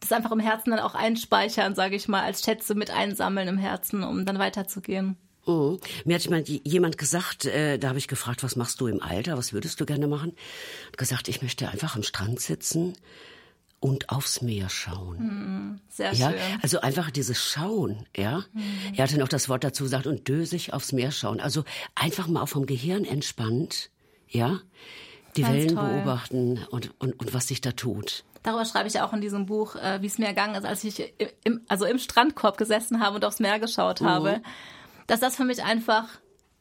das einfach im Herzen dann auch einspeichern, sage ich mal, als Schätze mit einsammeln im Herzen, um dann weiterzugehen. Mhm. Mir hat jemand gesagt, äh, da habe ich gefragt, was machst du im Alter, was würdest du gerne machen? Hat gesagt, ich möchte einfach am Strand sitzen und aufs Meer schauen. Mhm. Sehr ja? schön. Also einfach dieses Schauen, ja. Mhm. Er hatte noch das Wort dazu gesagt und dösig aufs Meer schauen. Also einfach mal auf vom Gehirn entspannt, ja, die Ganz Wellen toll. beobachten und, und, und was sich da tut. Darüber schreibe ich auch in diesem Buch, äh, wie es mir ergangen ist, als ich im, also im Strandkorb gesessen habe und aufs Meer geschaut mhm. habe. Dass das für mich einfach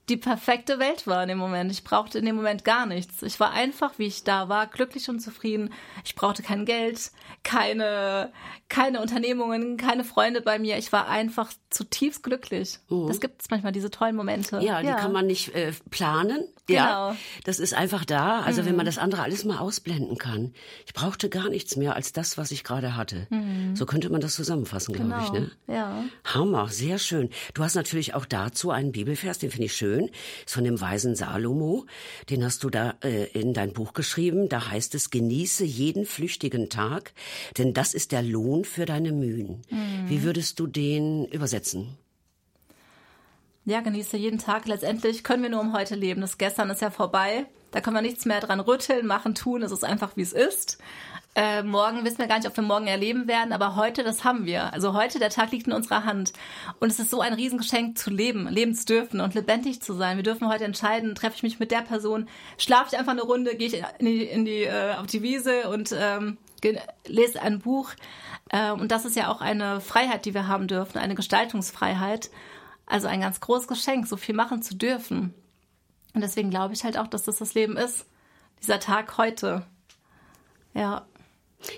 die perfekte Welt war in dem Moment. Ich brauchte in dem Moment gar nichts. Ich war einfach, wie ich da war, glücklich und zufrieden. Ich brauchte kein Geld, keine, keine Unternehmungen, keine Freunde bei mir. Ich war einfach zutiefst glücklich. Mhm. Das gibt es manchmal, diese tollen Momente. Ja, die ja. kann man nicht äh, planen. Genau. Ja, das ist einfach da. Also mhm. wenn man das andere alles mal ausblenden kann. Ich brauchte gar nichts mehr als das, was ich gerade hatte. Mhm. So könnte man das zusammenfassen, glaube genau. ich. Ne? Ja. Hammer, sehr schön. Du hast natürlich auch dazu einen Bibelvers, den finde ich schön schön, ist von dem weisen Salomo. Den hast du da äh, in dein Buch geschrieben. Da heißt es, genieße jeden flüchtigen Tag, denn das ist der Lohn für deine Mühen. Mhm. Wie würdest du den übersetzen? Ja, genieße jeden Tag. Letztendlich können wir nur um heute leben. Das Gestern ist ja vorbei. Da können wir nichts mehr dran rütteln, machen, tun. Es ist einfach, wie es ist. Äh, morgen wissen wir gar nicht, ob wir morgen erleben werden, aber heute, das haben wir. Also heute, der Tag liegt in unserer Hand. Und es ist so ein Riesengeschenk zu leben, leben zu dürfen und lebendig zu sein. Wir dürfen heute entscheiden, treffe ich mich mit der Person, schlafe ich einfach eine Runde, gehe ich in die, in die, äh, auf die Wiese und ähm, lese ein Buch. Äh, und das ist ja auch eine Freiheit, die wir haben dürfen, eine Gestaltungsfreiheit. Also ein ganz großes Geschenk, so viel machen zu dürfen. Und deswegen glaube ich halt auch, dass das das Leben ist. Dieser Tag heute. Ja.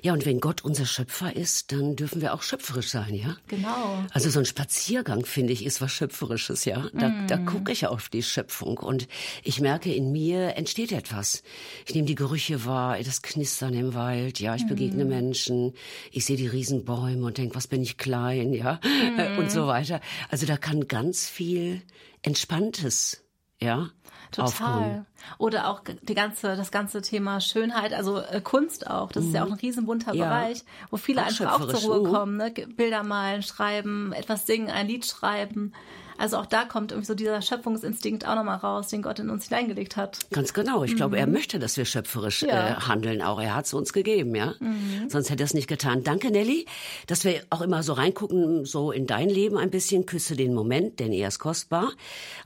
Ja, und wenn Gott unser Schöpfer ist, dann dürfen wir auch schöpferisch sein, ja? Genau. Also so ein Spaziergang, finde ich, ist was Schöpferisches, ja? Da, mm. da gucke ich auf die Schöpfung und ich merke, in mir entsteht etwas. Ich nehme die Gerüche wahr, das Knistern im Wald, ja, ich begegne mm. Menschen, ich sehe die Riesenbäume und denke, was bin ich klein, ja? Mm. Und so weiter. Also da kann ganz viel Entspanntes, ja? Total. Aufkommen. Oder auch die ganze, das ganze Thema Schönheit, also äh, Kunst auch. Das mhm. ist ja auch ein mhm. riesenbunter ja. Bereich, wo viele auch einfach auch zur Ruhe kommen. Ne? Bilder malen, schreiben, etwas singen, ein Lied schreiben. Also auch da kommt irgendwie so dieser Schöpfungsinstinkt auch nochmal raus, den Gott in uns hineingelegt hat. Ganz genau. Ich mhm. glaube, er mhm. möchte, dass wir schöpferisch ja. äh, handeln. Auch er hat es uns gegeben, ja. Mhm. Sonst hätte er es nicht getan. Danke, Nelly, dass wir auch immer so reingucken, so in dein Leben ein bisschen. Küsse den Moment, denn er ist kostbar.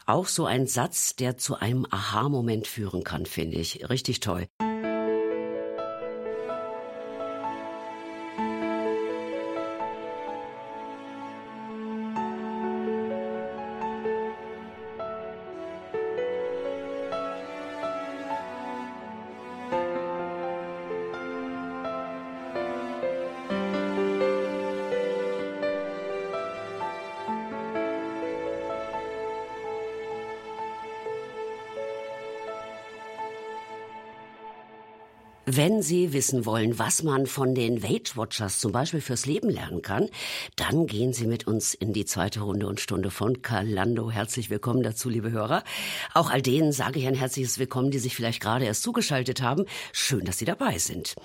Auch so ein Satz, der zu einem Aha-Moment führen kann, finde ich. Richtig toll. Sie wissen wollen, was man von den Weight Watchers zum Beispiel fürs Leben lernen kann, dann gehen Sie mit uns in die zweite Runde und Stunde von Kalando. Herzlich willkommen dazu, liebe Hörer. Auch all denen sage ich ein herzliches Willkommen, die sich vielleicht gerade erst zugeschaltet haben. Schön, dass Sie dabei sind.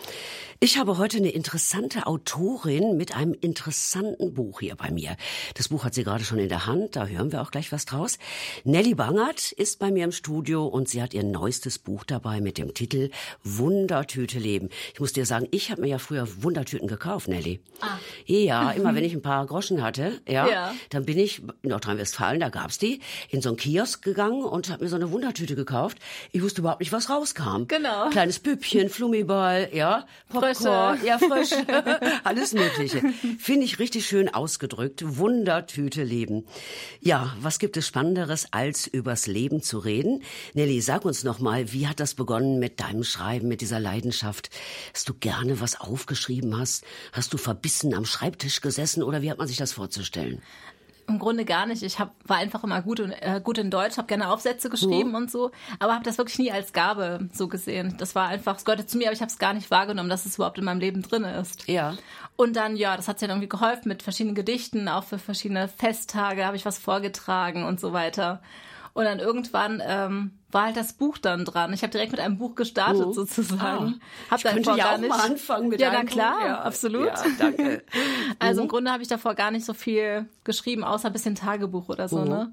Ich habe heute eine interessante Autorin mit einem interessanten Buch hier bei mir. Das Buch hat sie gerade schon in der Hand, da hören wir auch gleich was draus. Nelly Bangert ist bei mir im Studio und sie hat ihr neuestes Buch dabei mit dem Titel Wunder Wundertüte leben. Ich muss dir sagen, ich habe mir ja früher Wundertüten gekauft, Nelly. Ah. Ja, immer wenn ich ein paar Groschen hatte, ja, ja. dann bin ich in Nordrhein-Westfalen, da gab's die, in so einen Kiosk gegangen und habe mir so eine Wundertüte gekauft. Ich wusste überhaupt nicht, was rauskam. Genau. Kleines Püppchen, Flummiball, ja, Popcorn, Frösche. ja, frisch, alles Mögliche. Finde ich richtig schön ausgedrückt. Wundertüte leben. Ja, was gibt es Spannenderes, als übers Leben zu reden? Nelly, sag uns noch mal, wie hat das begonnen mit deinem Schreiben, mit dieser Leidenschaft? Hast du gerne was aufgeschrieben hast? Hast du verbissen am Schreibtisch gesessen oder wie hat man sich das vorzustellen? Im Grunde gar nicht. Ich hab, war einfach immer gut, und, äh, gut in Deutsch, habe gerne Aufsätze geschrieben mhm. und so, aber habe das wirklich nie als Gabe so gesehen. Das war einfach, es gehörte zu mir, aber ich habe es gar nicht wahrgenommen, dass es überhaupt in meinem Leben drin ist. Ja. Und dann, ja, das hat sich dann irgendwie geholfen mit verschiedenen Gedichten, auch für verschiedene Festtage habe ich was vorgetragen und so weiter. Und dann irgendwann ähm, war halt das Buch dann dran. Ich habe direkt mit einem Buch gestartet oh. sozusagen. Ah, hab ich könnte ja auch nicht, mal anfangen mit Ja, na klar, ja, absolut. Ja, danke. also im mhm. Grunde habe ich davor gar nicht so viel geschrieben, außer ein bisschen Tagebuch oder so, mhm. ne?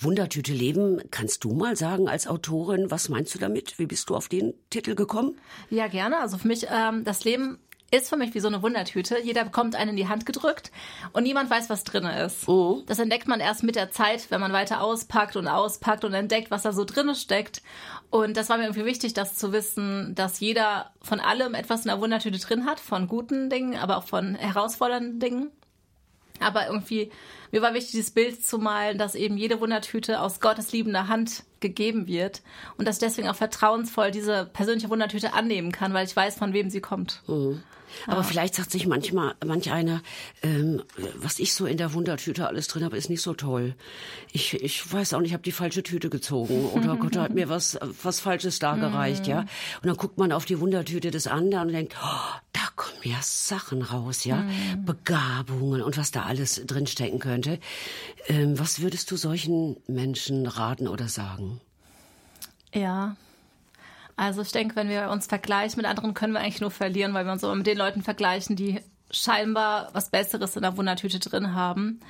Wundertüte Leben, kannst du mal sagen als Autorin, was meinst du damit? Wie bist du auf den Titel gekommen? Ja, gerne. Also für mich, ähm, das Leben ist für mich wie so eine Wundertüte. Jeder bekommt einen in die Hand gedrückt und niemand weiß, was drin ist. Oh. Das entdeckt man erst mit der Zeit, wenn man weiter auspackt und auspackt und entdeckt, was da so drin steckt. Und das war mir irgendwie wichtig, das zu wissen, dass jeder von allem etwas in der Wundertüte drin hat, von guten Dingen, aber auch von herausfordernden Dingen. Aber irgendwie, mir war wichtig, dieses Bild zu malen, dass eben jede Wundertüte aus Gottes liebender Hand gegeben wird und dass deswegen auch vertrauensvoll diese persönliche Wundertüte annehmen kann, weil ich weiß, von wem sie kommt. Mhm. Aber ah. vielleicht sagt sich manchmal manch einer, ähm, was ich so in der Wundertüte alles drin habe, ist nicht so toll. Ich, ich weiß auch nicht, ich habe die falsche Tüte gezogen oder Gott hat mir was was Falsches dargereicht, ja. Mhm. Und dann guckt man auf die Wundertüte des anderen und denkt, oh, da kommen ja Sachen raus, ja, mhm. Begabungen und was da alles drinstecken könnte. Ähm, was würdest du solchen Menschen raten oder sagen? Ja, also ich denke, wenn wir uns vergleichen mit anderen, können wir eigentlich nur verlieren, weil wir uns immer mit den Leuten vergleichen, die scheinbar was Besseres in der Wundertüte drin haben.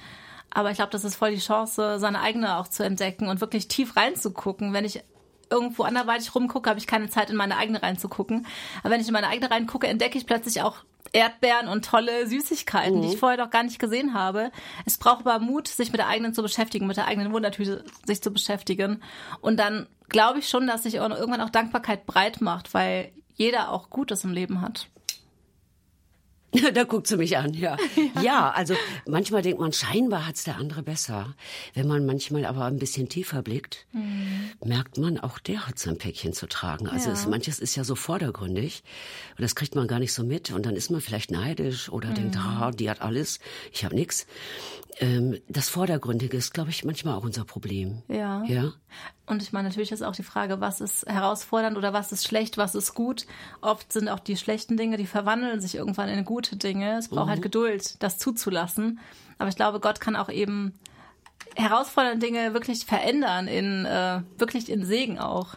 Aber ich glaube, das ist voll die Chance, seine eigene auch zu entdecken und wirklich tief reinzugucken. Wenn ich irgendwo anderweitig rumgucke, habe ich keine Zeit, in meine eigene reinzugucken. Aber wenn ich in meine eigene reingucke, entdecke ich plötzlich auch Erdbeeren und tolle Süßigkeiten, mhm. die ich mhm. vorher noch gar nicht gesehen habe. Es braucht aber Mut, sich mit der eigenen zu beschäftigen, mit der eigenen Wundertüte sich zu beschäftigen. Und dann glaube ich schon, dass sich irgendwann auch Dankbarkeit breit macht, weil jeder auch Gutes im Leben hat. da guckt sie mich an, ja. ja. ja. also manchmal denkt man, scheinbar hat's der andere besser. Wenn man manchmal aber ein bisschen tiefer blickt, mhm. merkt man, auch der hat sein Päckchen zu tragen. Also ja. es, manches ist ja so vordergründig und das kriegt man gar nicht so mit und dann ist man vielleicht neidisch oder mhm. denkt, ah, die hat alles, ich habe nichts ähm, das Vordergründige ist, glaube ich, manchmal auch unser Problem. Ja. Ja. Und ich meine, natürlich ist auch die Frage, was ist herausfordernd oder was ist schlecht, was ist gut. Oft sind auch die schlechten Dinge, die verwandeln sich irgendwann in gute Dinge. Es braucht halt mhm. halt Geduld, das zuzulassen. Aber ich glaube, Gott kann auch eben herausfordernde Dinge wirklich verändern, in äh, wirklich in Segen auch.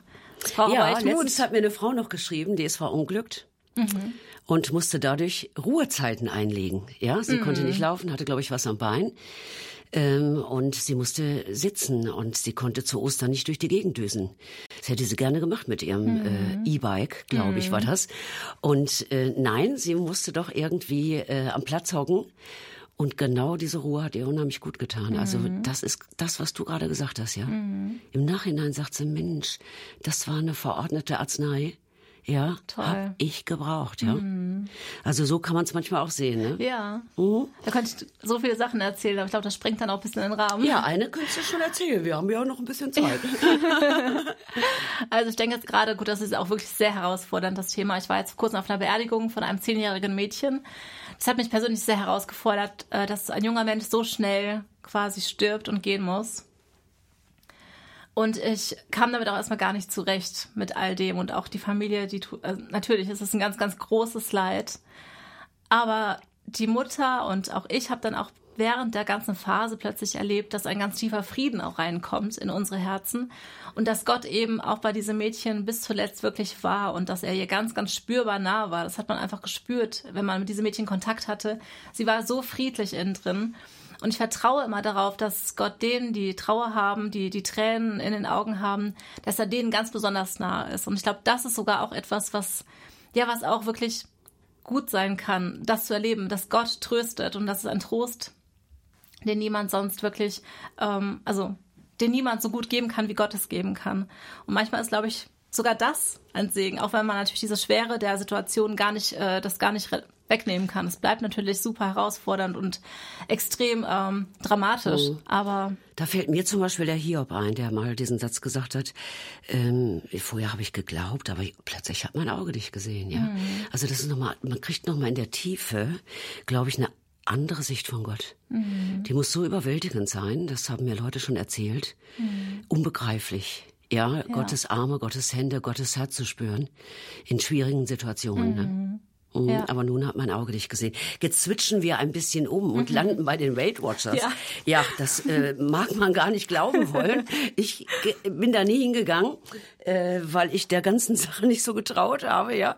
Ja, letztens hat mir eine Frau noch geschrieben, die ist verunglückt. Mhm und musste dadurch Ruhezeiten einlegen. Ja, sie mhm. konnte nicht laufen, hatte glaube ich was am Bein. Ähm, und sie musste sitzen und sie konnte zu Ostern nicht durch die Gegend düsen. Das hätte sie gerne gemacht mit ihrem mhm. äh, E-Bike, glaube mhm. ich, war das. Und äh, nein, sie musste doch irgendwie äh, am Platz hocken. Und genau diese Ruhe hat ihr unheimlich gut getan. Also mhm. das ist das, was du gerade gesagt hast, ja. Mhm. Im Nachhinein sagt sie, Mensch, das war eine verordnete Arznei ja, habe ich gebraucht, ja. Mhm. Also so kann man es manchmal auch sehen, ne? Ja. Mhm. Da könnte ich so viele Sachen erzählen, aber ich glaube, das springt dann auch ein bisschen in den Rahmen. Ja, eine könntest du schon erzählen. Wir haben ja auch noch ein bisschen Zeit. also ich denke jetzt gerade, gut, das ist auch wirklich sehr herausfordernd, das Thema. Ich war jetzt vor kurzem auf einer Beerdigung von einem zehnjährigen Mädchen. Das hat mich persönlich sehr herausgefordert, äh, dass ein junger Mensch so schnell quasi stirbt und gehen muss. Und ich kam damit auch erstmal gar nicht zurecht mit all dem und auch die Familie, die also natürlich ist es ein ganz, ganz großes Leid. Aber die Mutter und auch ich habe dann auch während der ganzen Phase plötzlich erlebt, dass ein ganz tiefer Frieden auch reinkommt in unsere Herzen und dass Gott eben auch bei diesem Mädchen bis zuletzt wirklich war und dass er ihr ganz, ganz spürbar nah war. Das hat man einfach gespürt, wenn man mit diesem Mädchen Kontakt hatte. Sie war so friedlich innen drin und ich vertraue immer darauf, dass Gott denen, die Trauer haben, die die Tränen in den Augen haben, dass er denen ganz besonders nah ist. Und ich glaube, das ist sogar auch etwas, was ja, was auch wirklich gut sein kann, das zu erleben, dass Gott tröstet und das ist ein Trost, den niemand sonst wirklich, ähm, also den niemand so gut geben kann, wie Gott es geben kann. Und manchmal ist, glaube ich, sogar das ein Segen, auch wenn man natürlich diese Schwere der Situation gar nicht, äh, das gar nicht wegnehmen kann. Es bleibt natürlich super herausfordernd und extrem ähm, dramatisch. Oh. Aber da fällt mir zum Beispiel der Hiob ein, der mal diesen Satz gesagt hat. Ähm, vorher habe ich geglaubt, aber plötzlich hat mein Auge dich gesehen. Ja, mhm. also das ist noch mal, man kriegt noch mal in der Tiefe, glaube ich, eine andere Sicht von Gott. Mhm. Die muss so überwältigend sein. Das haben mir Leute schon erzählt. Mhm. Unbegreiflich. Ja, ja, Gottes Arme, Gottes Hände, Gottes Herz zu spüren in schwierigen Situationen. Ne? Mhm. Mhm, ja. Aber nun hat mein Auge dich gesehen. Jetzt switchen wir ein bisschen um und mhm. landen bei den Weight Watchers. Ja, ja das äh, mag man gar nicht glauben wollen. Ich bin da nie hingegangen, äh, weil ich der ganzen Sache nicht so getraut habe, ja.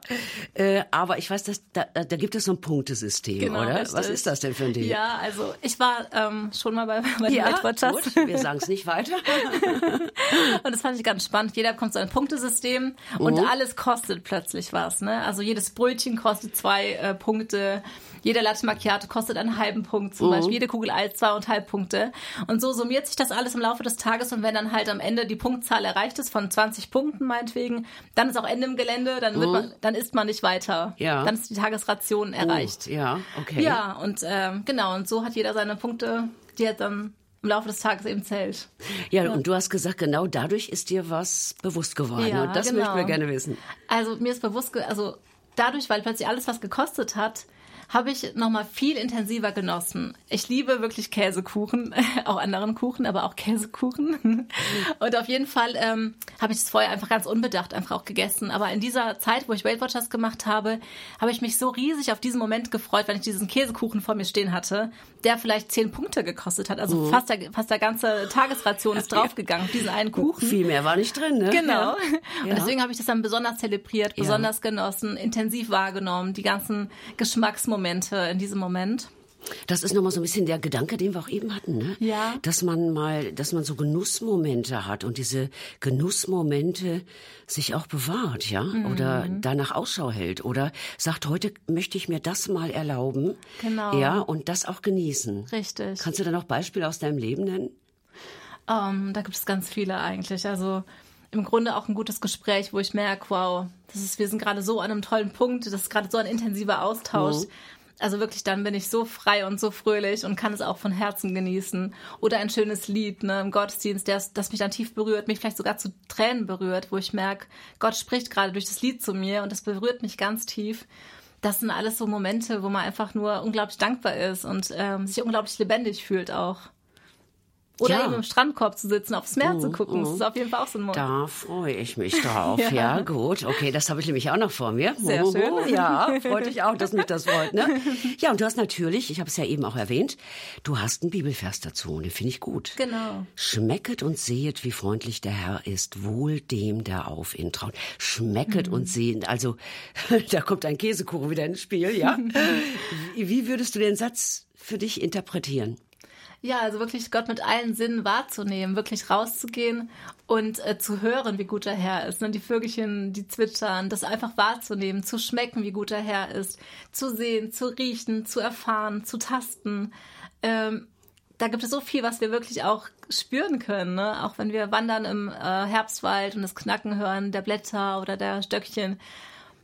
Äh, aber ich weiß, dass da, da gibt es so ein Punktesystem, genau, oder? Richtig. Was ist das denn für ein Ding? Ja, also ich war ähm, schon mal bei, bei den ja, Weight Watchers. Gut, wir sagen es nicht weiter. und das fand ich ganz spannend. Jeder kommt zu einem Punktesystem und mhm. alles kostet plötzlich was. Ne? Also jedes Brötchen kostet zwei äh, Punkte. Jeder Latte Macchiato kostet einen halben Punkt zum mhm. Beispiel. Jede Kugel Eis zweieinhalb Punkte. Und so summiert sich das alles im Laufe des Tages. Und wenn dann halt am Ende die Punktzahl erreicht ist von 20 Punkten meinetwegen, dann ist auch Ende im Gelände. Dann, wird mhm. man, dann isst man nicht weiter. Ja. Dann ist die Tagesration erreicht. Oh, ja, okay. Ja, und ähm, genau. Und so hat jeder seine Punkte, die er dann im Laufe des Tages eben zählt. Ja, ja, und du hast gesagt, genau dadurch ist dir was bewusst geworden. Ja, und das genau. möchten wir gerne wissen. Also mir ist bewusst, also dadurch, weil plötzlich alles was gekostet hat, habe ich nochmal viel intensiver genossen. Ich liebe wirklich Käsekuchen, auch anderen Kuchen, aber auch Käsekuchen. Und auf jeden Fall ähm, habe ich es vorher einfach ganz unbedacht einfach auch gegessen. Aber in dieser Zeit, wo ich Weight Watchers gemacht habe, habe ich mich so riesig auf diesen Moment gefreut, wenn ich diesen Käsekuchen vor mir stehen hatte, der vielleicht zehn Punkte gekostet hat. Also mhm. fast, der, fast der ganze Tagesration ist draufgegangen auf diesen einen Kuchen. Viel mehr war nicht drin, ne? Genau. Ja. Und deswegen habe ich das dann besonders zelebriert, besonders ja. genossen, intensiv wahrgenommen, die ganzen Geschmacksmomente Momente in diesem Moment. Das ist nochmal so ein bisschen der Gedanke, den wir auch eben hatten, ne? Ja. Dass man mal, dass man so Genussmomente hat und diese Genussmomente sich auch bewahrt, ja? Mhm. Oder danach Ausschau hält oder sagt, heute möchte ich mir das mal erlauben. Genau. Ja, und das auch genießen. Richtig. Kannst du da noch Beispiele aus deinem Leben nennen? Um, ähm, da gibt es ganz viele eigentlich. Also, im Grunde auch ein gutes Gespräch, wo ich merke, wow, das ist, wir sind gerade so an einem tollen Punkt, das ist gerade so ein intensiver Austausch. Mhm. Also wirklich, dann bin ich so frei und so fröhlich und kann es auch von Herzen genießen. Oder ein schönes Lied ne, im Gottesdienst, das, das mich dann tief berührt, mich vielleicht sogar zu Tränen berührt, wo ich merke, Gott spricht gerade durch das Lied zu mir und das berührt mich ganz tief. Das sind alles so Momente, wo man einfach nur unglaublich dankbar ist und ähm, sich unglaublich lebendig fühlt auch. Oder ja. eben im Strandkorb zu sitzen, aufs Meer mm, zu gucken. Mm. Das ist auf jeden Fall auch so ein Moment. Da freue ich mich drauf. ja. ja. gut. Okay, das habe ich nämlich auch noch vor mir. Sehr oh, schön. Ja, freut dich auch, dass mich das freut. Ne? Ja, und du hast natürlich, ich habe es ja eben auch erwähnt, du hast einen Bibelvers dazu und den finde ich gut. Genau. Schmecket und sehet, wie freundlich der Herr ist, wohl dem, der auf ihn traut. Schmecket mhm. und sehet, also da kommt ein Käsekuchen wieder ins Spiel, ja? wie würdest du den Satz für dich interpretieren? Ja, also wirklich Gott mit allen Sinnen wahrzunehmen, wirklich rauszugehen und äh, zu hören, wie gut der Herr ist. Ne? Die Vögelchen, die zwitschern, das einfach wahrzunehmen, zu schmecken, wie gut der Herr ist, zu sehen, zu riechen, zu erfahren, zu tasten. Ähm, da gibt es so viel, was wir wirklich auch spüren können, ne? auch wenn wir wandern im äh, Herbstwald und das Knacken hören der Blätter oder der Stöckchen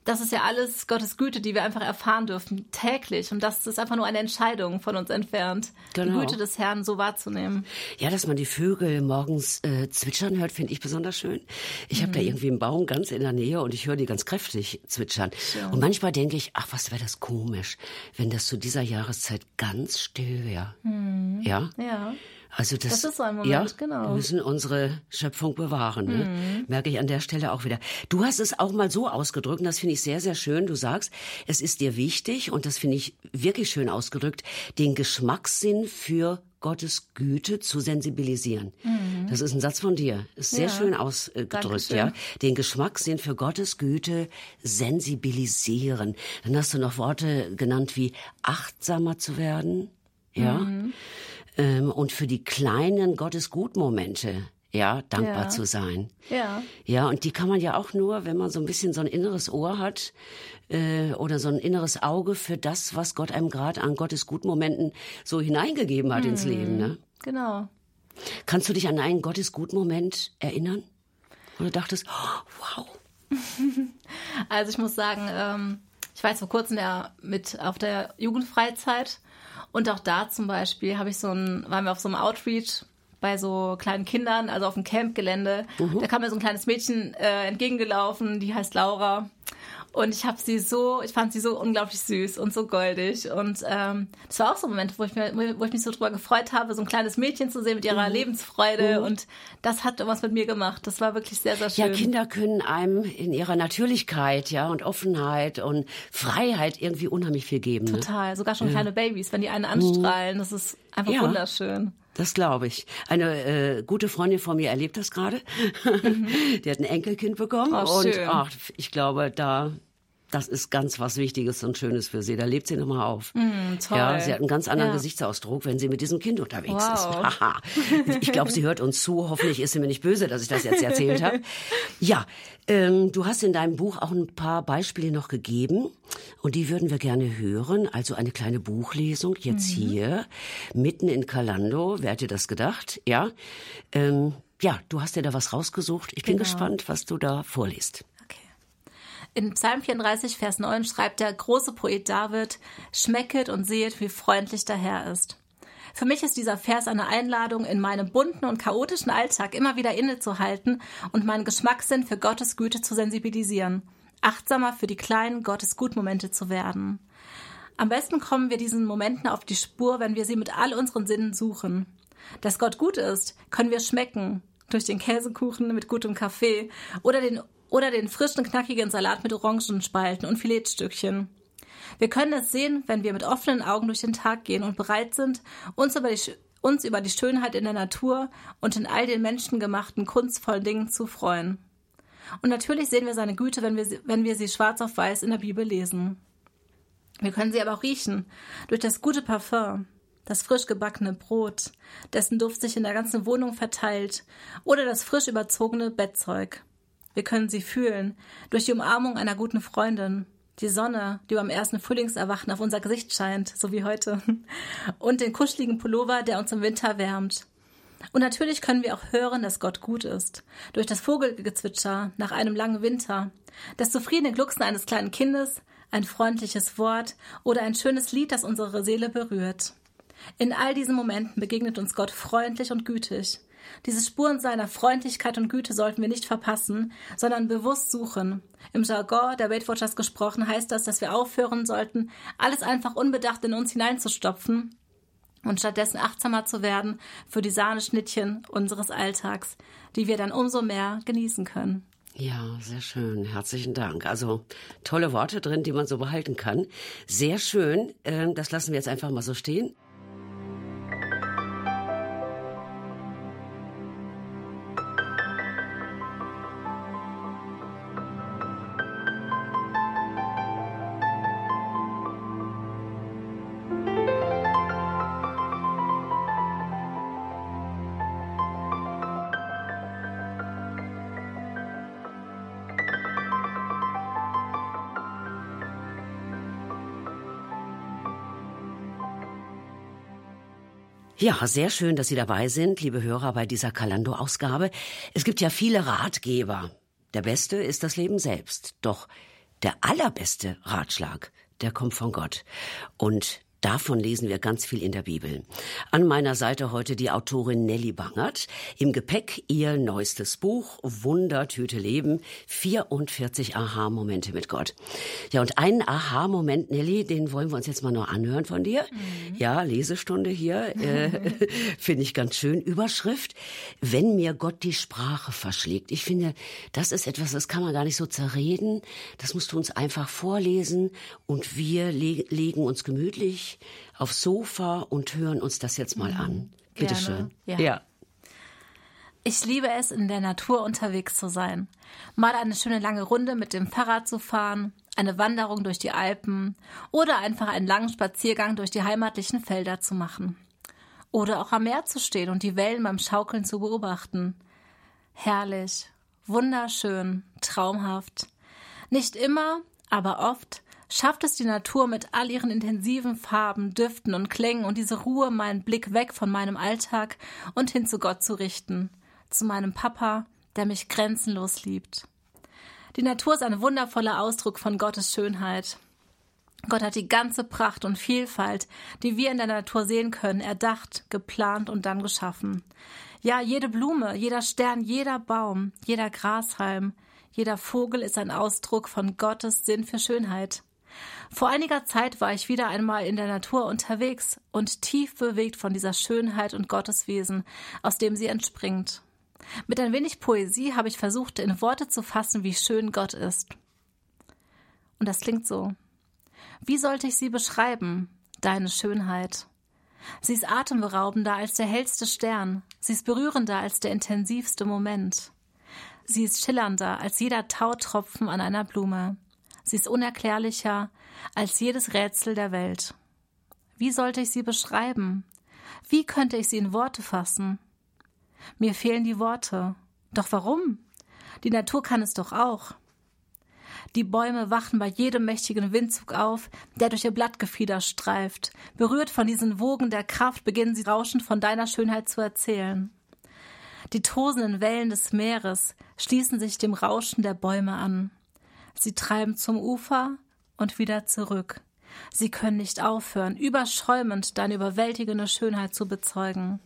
das ist ja alles Gottes Güte, die wir einfach erfahren dürfen, täglich. Und das ist einfach nur eine Entscheidung von uns entfernt, genau. die Güte des Herrn so wahrzunehmen. Ja, dass man die Vögel morgens äh, zwitschern hört, finde ich besonders schön. Ich mhm. habe da irgendwie einen Baum ganz in der Nähe und ich höre die ganz kräftig zwitschern. Schön. Und manchmal denke ich, ach, was wäre das komisch, wenn das zu dieser Jahreszeit ganz still wäre. Mhm. Ja? Ja. Also das, das ist so ein Moment, ja, genau. Wir müssen unsere Schöpfung bewahren. Ne? Mhm. Merke ich an der Stelle auch wieder. Du hast es auch mal so ausgedrückt, und das finde ich sehr, sehr schön. Du sagst, es ist dir wichtig, und das finde ich wirklich schön ausgedrückt, den Geschmackssinn für Gottes Güte zu sensibilisieren. Mhm. Das ist ein Satz von dir. Ist sehr ja. schön ausgedrückt, ja. Den Geschmackssinn für Gottes Güte sensibilisieren. Dann hast du noch Worte genannt wie achtsamer zu werden, ja. Mhm ähm, und für die kleinen Gottesgutmomente ja, dankbar Ja. zu sein. Ja. Ja, und die kann man ja auch nur, wenn man so ein bisschen so ein inneres Ohr hat äh, oder so ein inneres Auge für das, was Gott einem gerade an Gottes guten Momenten so hineingegeben hat ins Leben. Ne? Genau. Kannst du dich an einen Gottes guten Moment erinnern? Oder dachtest, oh, wow, Also ich muss sagen, ähm, ich war jetzt vor kurzem ja mit auf der Jugendfreizeit und auch da zum Beispiel habe ich so ein, waren wir auf so einem Outreach bei so kleinen Kindern, also auf dem Campgelände. Da kam mir so ein kleines Mädchen äh, entgegengelaufen, die heißt Laura. Und ich habe sie so, ich fand sie so unglaublich süß und so goldig. Und ähm, das war auch so ein Moment, wo ich, mir, wo ich mich so drüber gefreut habe, so ein kleines Mädchen zu sehen mit ihrer Lebensfreude. Und das hat was mit mir gemacht. Das war wirklich sehr, sehr schön. Ja, Kinder können einem in ihrer Natürlichkeit, ja, und Offenheit und Freiheit irgendwie unheimlich viel geben. Ne? Total, sogar schon kleine Babys, wenn die einen anstrahlen, das ist einfach Ja. wunderschön. Das glaube ich. Eine äh, gute Freundin von mir erlebt das gerade. Die hat ein Enkelkind bekommen Oh, und ach, ich glaube, da das ist ganz was Wichtiges und Schönes für sie. Da lebt sie nochmal auf. Mm, toll. Ja, sie hat einen ganz anderen Ja. Gesichtsausdruck, wenn sie mit diesem Kind unterwegs Wow. ist. Ich glaube, sie hört uns zu. Hoffentlich ist sie mir nicht böse, dass ich das jetzt erzählt habe. Ja, ähm, du hast in deinem Buch auch ein paar Beispiele noch gegeben und die würden wir gerne hören. Also eine kleine Buchlesung jetzt hier mitten in Calando. Wer hätte das gedacht? Ja. Ähm, ja, du hast dir da was rausgesucht. Ich bin Genau. gespannt, was du da vorliest. In Psalm 34, Vers 9 schreibt der große Poet David, Schmecket und sehet, wie freundlich der Herr ist. Für mich ist dieser Vers eine Einladung, in meinem bunten und chaotischen Alltag immer wieder innezuhalten und meinen Geschmackssinn für Gottes Güte zu sensibilisieren, achtsamer für die kleinen Gottes-Gutmomente zu werden. Am besten kommen wir diesen Momenten auf die Spur, wenn wir sie mit all unseren Sinnen suchen. Dass Gott gut ist, können wir schmecken. Durch den Käsekuchen mit gutem Kaffee oder den, oder den frischen, knackigen Salat mit Orangenspalten und Filetstückchen. Wir können es sehen, wenn wir mit offenen Augen durch den Tag gehen und bereit sind, uns über die, uns über die Schönheit in der Natur und in all den menschengemachten, kunstvollen Dingen zu freuen. Und natürlich sehen wir seine Güte, wenn wir, sie, wenn wir sie schwarz auf weiß in der Bibel lesen. Wir können sie aber auch riechen. Durch das gute Parfum, das frisch gebackene Brot, dessen Duft sich in der ganzen Wohnung verteilt, oder das frisch überzogene Bettzeug. Wir können sie fühlen. Durch die Umarmung einer guten Freundin. Die Sonne, die beim ersten Frühlingserwachen auf unser Gesicht scheint, so wie heute. Und den kuscheligen Pullover, der uns im Winter wärmt. Und natürlich können wir auch hören, dass Gott gut ist. Durch das Vogelgezwitscher nach einem langen Winter. Das zufriedene Glucksen eines kleinen Kindes, ein freundliches Wort oder ein schönes Lied, das unsere Seele berührt. In all diesen Momenten begegnet uns Gott freundlich und gütig. Diese Spuren seiner Freundlichkeit und Güte sollten wir nicht verpassen, sondern bewusst suchen. Im Jargon der Weight Watchers gesprochen heißt das, dass wir aufhören sollten, alles einfach unbedacht in uns hineinzustopfen und stattdessen achtsamer zu werden für die Sahneschnittchen unseres Alltags, die wir dann umso mehr genießen können. Ja, sehr schön. Herzlichen Dank. Also tolle Worte drin, die man so behalten kann. Sehr schön. Ähm, Das lassen wir jetzt einfach mal so stehen. Ja, sehr schön, dass Sie dabei sind, liebe Hörer, bei dieser Kalando-Ausgabe. Es gibt ja viele Ratgeber. Der beste ist das Leben selbst. Doch der allerbeste Ratschlag, der kommt von Gott. Und Davon lesen wir ganz viel in der Bibel. An meiner Seite heute die Autorin Nelly Bangert. Im Gepäck ihr neuestes Buch Wundertüte Leben. 44 Aha-Momente mit Gott. Ja, und einen Aha-Moment, Nelly, den wollen wir uns jetzt mal noch anhören von dir. Ja, Lesestunde hier. Äh, Finde ich ganz schön. Überschrift. Wenn mir Gott die Sprache verschlägt. Ich finde, das ist etwas, das kann man gar nicht so zerreden. Das musst du uns einfach vorlesen. Und wir le legen uns gemütlich aufs Sofa und hören uns das jetzt mal an. Bitte Gerne. schön. Ja. ja. Ich liebe es, in der Natur unterwegs zu sein. Mal eine schöne lange Runde mit dem Fahrrad zu fahren, eine Wanderung durch die Alpen oder einfach einen langen Spaziergang durch die heimatlichen Felder zu machen. Oder auch am Meer zu stehen und die Wellen beim Schaukeln zu beobachten. herrlich, wunderschön, traumhaft. Nicht immer, aber oft schafft es die Natur mit all ihren intensiven Farben, Düften und Klängen und diese Ruhe, meinen Blick weg von meinem Alltag und hin zu Gott zu richten, zu meinem Papa, der mich grenzenlos liebt. Die Natur ist ein wundervoller Ausdruck von Gottes Schönheit. Gott hat die ganze Pracht und Vielfalt, die wir in der Natur sehen können, erdacht, geplant und dann geschaffen. Ja, jede Blume, jeder Stern, jeder Baum, jeder Grashalm, jeder Vogel ist ein Ausdruck von Gottes Sinn für Schönheit. Vor einiger Zeit war ich wieder einmal in der Natur unterwegs und tief bewegt von dieser Schönheit und Gotteswesen, aus dem sie entspringt. Mit ein wenig Poesie habe ich versucht, in Worte zu fassen, wie schön Gott ist. Und das klingt so. Wie sollte ich sie beschreiben, deine Schönheit? Sie ist atemberaubender als der hellste Stern, sie ist berührender als der intensivste Moment. Sie ist schillernder als jeder Tautropfen an einer Blume. Sie ist unerklärlicher als jedes Rätsel der Welt. Wie sollte ich sie beschreiben? Wie könnte ich sie in Worte fassen? Mir fehlen die Worte. Doch warum? Die Natur kann es doch auch. Die Bäume wachen bei jedem mächtigen Windzug auf, der durch ihr Blattgefieder streift. Berührt von diesen Wogen der Kraft beginnen sie rauschend von deiner Schönheit zu erzählen. Die tosenden Wellen des Meeres schließen sich dem Rauschen der Bäume an. Sie treiben zum Ufer und wieder zurück. Sie können nicht aufhören, überschäumend deine überwältigende Schönheit zu bezeugen.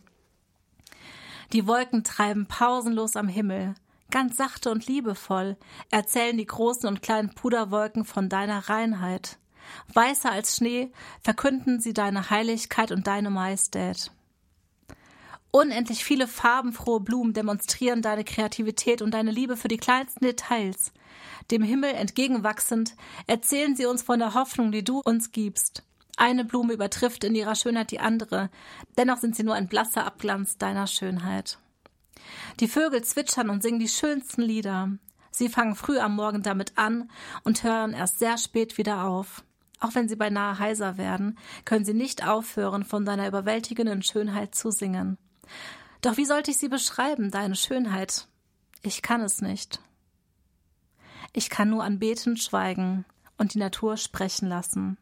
Die Wolken treiben pausenlos am Himmel. Ganz sachte und liebevoll erzählen die großen und kleinen Puderwolken von deiner Reinheit. Weißer als Schnee verkünden sie deine Heiligkeit und deine Majestät. Unendlich viele farbenfrohe Blumen demonstrieren deine Kreativität und deine Liebe für die kleinsten Details. Dem Himmel entgegenwachsend erzählen sie uns von der Hoffnung, die du uns gibst. Eine Blume übertrifft in ihrer Schönheit die andere, dennoch sind sie nur ein blasser Abglanz deiner Schönheit. Die Vögel zwitschern und singen die schönsten Lieder. Sie fangen früh am Morgen damit an und hören erst sehr spät wieder auf. Auch wenn sie beinahe heiser werden, können sie nicht aufhören, von deiner überwältigenden Schönheit zu singen. Doch wie sollte ich sie beschreiben, deine Schönheit? Ich kann es nicht. Ich kann nur anbetend schweigen und die Natur sprechen lassen.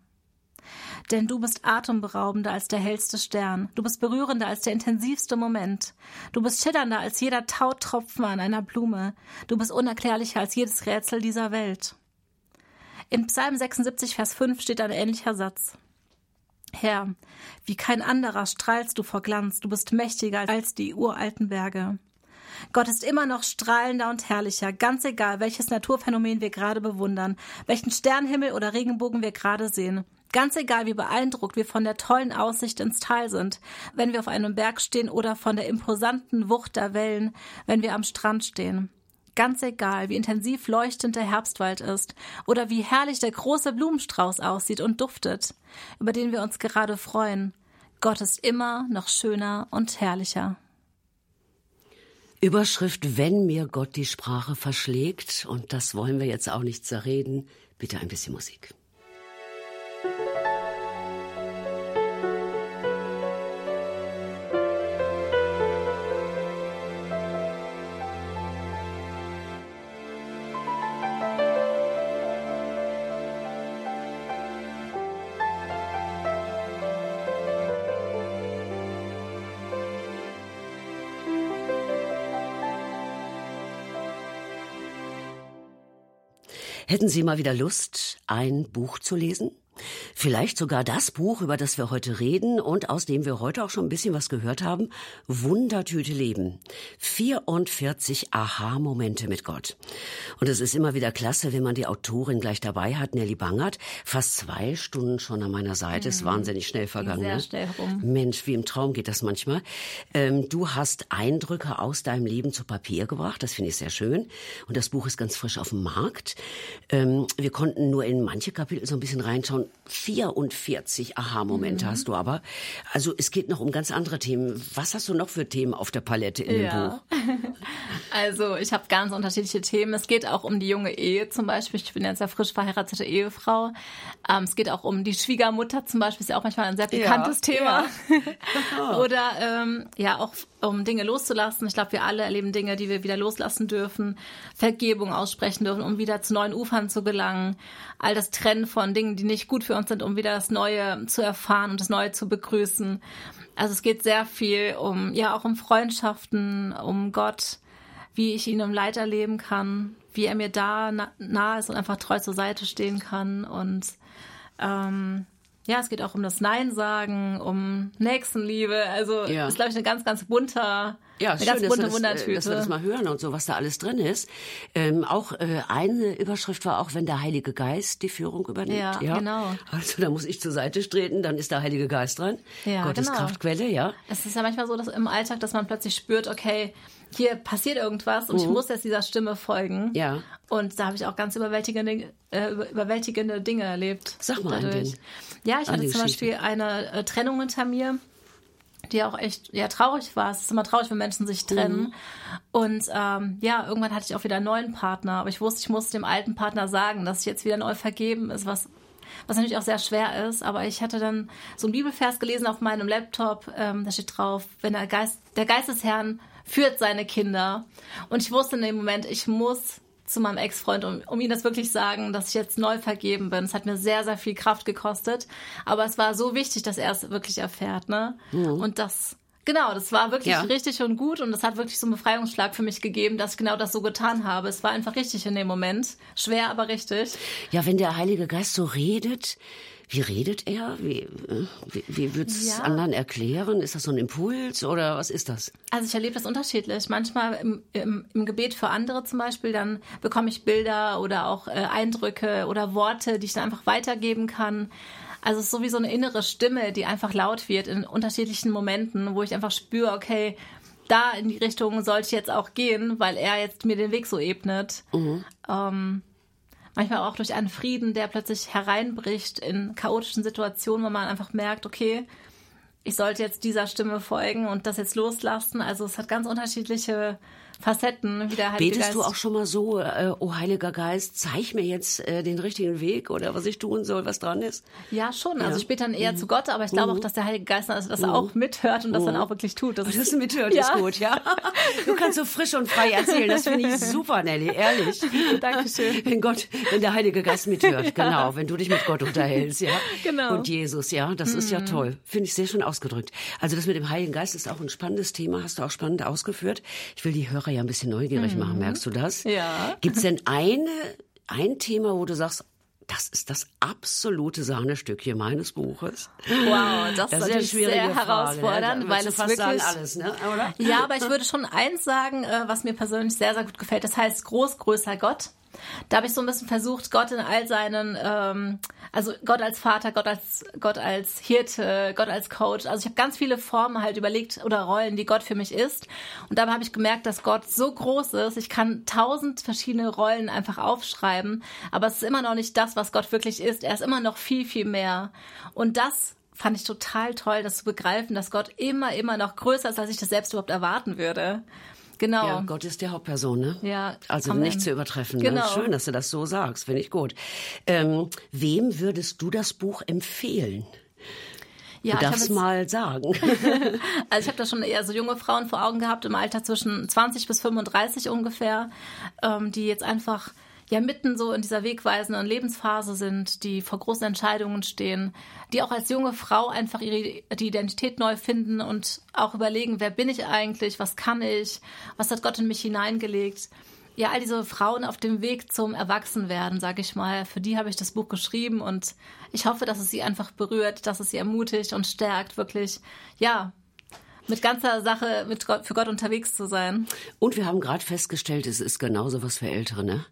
Denn du bist atemberaubender als der hellste Stern, du bist berührender als der intensivste Moment, du bist schillernder als jeder Tautropfen an einer Blume, du bist unerklärlicher als jedes Rätsel dieser Welt. In Psalm 76, Vers 5 steht ein ähnlicher Satz. Herr, wie kein anderer strahlst du vor Glanz, du bist mächtiger als die uralten Berge. Gott ist immer noch strahlender und herrlicher, ganz egal, welches Naturphänomen wir gerade bewundern, welchen Sternhimmel oder Regenbogen wir gerade sehen. Ganz egal, wie beeindruckt wir von der tollen Aussicht ins Tal sind, wenn wir auf einem Berg stehen oder von der imposanten Wucht der Wellen, wenn wir am Strand stehen. Ganz egal, wie intensiv leuchtend der Herbstwald ist oder wie herrlich der große Blumenstrauß aussieht und duftet, über den wir uns gerade freuen. Gott ist immer noch schöner und herrlicher. Überschrift Wenn mir Gott die Sprache verschlägt, und das wollen wir jetzt auch nicht zerreden, bitte ein bisschen Musik. Hätten Sie mal wieder Lust, ein Buch zu lesen? Vielleicht sogar das Buch, über das wir heute reden und aus dem wir heute auch schon ein bisschen was gehört haben. Wundertüte Leben. 44 Aha-Momente mit Gott. Und es ist immer wieder klasse, wenn man die Autorin gleich dabei hat, Nelly Bangert. Fast zwei Stunden schon an meiner Seite. Mhm. Ist wahnsinnig schnell vergangen. Sehr ne? schnell rum. Mensch, wie im Traum geht das manchmal. Ähm, du hast Eindrücke aus deinem Leben zu Papier gebracht. Das finde ich sehr schön. Und das Buch ist ganz frisch auf dem Markt. Ähm, wir konnten nur in manche Kapitel so ein bisschen reinschauen 44 Aha-Momente mhm. hast du aber. Also es geht noch um ganz andere Themen. Was hast du noch für Themen auf der Palette in ja. dem Buch? Also ich habe ganz unterschiedliche Themen. Es geht auch um die junge Ehe zum Beispiel. Ich bin jetzt eine frisch verheiratete Ehefrau. Ähm, es geht auch um die Schwiegermutter zum Beispiel. Ist ja auch manchmal ein sehr pikantes ja, Thema. Ja. Oder ähm, ja auch um Dinge loszulassen. Ich glaube, wir alle erleben Dinge, die wir wieder loslassen dürfen. Vergebung aussprechen dürfen, um wieder zu neuen Ufern zu gelangen. All das Trennen von Dingen, die nicht gut für uns sind, um wieder das Neue zu erfahren und das Neue zu begrüßen. Also es geht sehr viel um, ja, auch um Freundschaften, um Gott, wie ich ihn im Leid erleben kann, wie er mir da nahe ist und einfach treu zur Seite stehen kann. Und ähm, ja, es geht auch um das Nein sagen, um Nächstenliebe. Also ja. ist, glaube ich, ein ganz, ganz bunter ja, eine schön, ganz bunte dass, wir das, äh, dass wir das mal hören und so, was da alles drin ist. Ähm, auch äh, eine Überschrift war auch, wenn der Heilige Geist die Führung übernimmt. Ja, ja, genau. Also da muss ich zur Seite treten, dann ist der Heilige Geist dran. Ja, Gottes genau. Kraftquelle, ja. Es ist ja manchmal so, dass im Alltag, dass man plötzlich spürt, okay, hier passiert irgendwas und mhm. ich muss jetzt dieser Stimme folgen. Ja. Und da habe ich auch ganz überwältigende, äh, überwältigende Dinge erlebt. Sag mal dadurch. Ja, ich hatte zum Beispiel eine äh, Trennung hinter mir die auch echt ja traurig war. Es ist immer traurig, wenn Menschen sich trennen. Mhm. Und ähm, ja, irgendwann hatte ich auch wieder einen neuen Partner, aber ich wusste, ich muss dem alten Partner sagen, dass ich jetzt wieder neu vergeben ist, was was natürlich auch sehr schwer ist. Aber ich hatte dann so einen Bibelvers gelesen auf meinem Laptop. Ähm, da steht drauf, wenn der Geist der Geist des Herrn führt seine Kinder. Und ich wusste in dem Moment, ich muss zu meinem Ex-Freund, um, um ihm das wirklich sagen, dass ich jetzt neu vergeben bin. Es hat mir sehr, sehr viel Kraft gekostet. Aber es war so wichtig, dass er es wirklich erfährt, ne? Mhm. Und das, Genau, das war wirklich ja. richtig und gut und das hat wirklich so einen Befreiungsschlag für mich gegeben, dass ich genau das so getan habe. Es war einfach richtig in dem Moment. Schwer, aber richtig. Ja, wenn der Heilige Geist so redet, wie redet er? Wie, äh, wie, wie würdest ja. anderen erklären? Ist das so ein Impuls oder was ist das? Also ich erlebe das unterschiedlich. Manchmal im, im, im Gebet für andere zum Beispiel, dann bekomme ich Bilder oder auch äh, Eindrücke oder Worte, die ich dann einfach weitergeben kann. Also es ist so wie so eine innere Stimme, die einfach laut wird in unterschiedlichen Momenten, wo ich einfach spüre, okay, da in die Richtung sollte ich jetzt auch gehen, weil er jetzt mir den Weg so ebnet. Mhm. Ähm, manchmal auch durch einen Frieden, der plötzlich hereinbricht in chaotischen Situationen, wo man einfach merkt, okay, ich sollte jetzt dieser Stimme folgen und das jetzt loslassen. Also es hat ganz unterschiedliche Facetten, wie der Heilige Betest du auch schon mal so, äh, oh Heiliger Geist, zeig mir jetzt äh, den richtigen Weg oder was ich tun soll, was dran ist? Ja, schon. Also ich bete dann eher mhm. zu Gott, aber ich glaube mhm. auch, dass der Heilige Geist das, das mhm. auch mithört und das dann mhm. auch wirklich tut. Das, das ist mithört, ja. ist gut, ja. Du kannst so frisch und frei erzählen, das finde ich super, Nelly, ehrlich. Dankeschön. Wenn Gott, wenn der Heilige Geist mithört, genau, wenn du dich mit Gott unterhältst, ja. Genau. Und Jesus, ja, das ist ja mhm. toll. Finde ich sehr schön ausgedrückt. Also das mit dem Heiligen Geist ist auch ein spannendes Thema, hast du auch spannend ausgeführt. Ich will die Hörer ja ein bisschen neugierig neugierig machen, mhm. merkst du das? Ja. Gibt es denn eine, ein Thema, wo du sagst, das ist das absolute Sahnestückchen meines Buches. Wow, das, das ist natürlich sehr herausfordernd, ne? weil es wirklich alles, ne? Oder? Ja, aber ich würde schon eins sagen, äh, was mir persönlich sehr sehr gut gefällt. Das heißt groß größer Gott. Da habe ich so ein bisschen versucht, Gott in all seinen, ähm, also Gott als Vater, Gott als Gott als Hirte, Gott als Coach. Also ich habe ganz viele Formen halt überlegt oder Rollen, die Gott für mich ist. Und dabei habe ich gemerkt, dass Gott so groß ist. Ich kann tausend verschiedene Rollen einfach aufschreiben, aber es ist immer noch nicht das, was Gott wirklich ist. Er ist immer noch viel, viel mehr. Und das fand ich total toll, das zu begreifen, dass Gott immer, immer noch größer ist, als ich das selbst überhaupt erwarten würde. Genau. Ja, Gott ist die Hauptperson, ne? Ja. Also Amen. nicht zu übertreffen. Ne? Genau. Ne? Schön, dass du das so sagst, finde ich gut. Ähm, wem würdest du das Buch empfehlen? Ja, du darfst mal sagen. also ich habe da schon eher so junge Frauen vor Augen gehabt, im Alter zwischen 20 bis 35 ungefähr, ähm, die jetzt einfach ja mitten so in dieser wegweisenden Lebensphase sind, die vor großen Entscheidungen stehen, die auch als junge Frau einfach ihre die Identität neu finden und auch überlegen, wer bin ich eigentlich, was kann ich, was hat Gott in mich hineingelegt. Ja, all diese Frauen auf dem Weg zum Erwachsenwerden, sage ich mal, für die habe ich das Buch geschrieben und ich hoffe, dass es sie einfach berührt, dass es sie ermutigt und stärkt, wirklich, ja, mit ganzer Sache mit Gott, für Gott unterwegs zu sein. Und wir haben gerade festgestellt, es ist genauso was für Ältere, ne?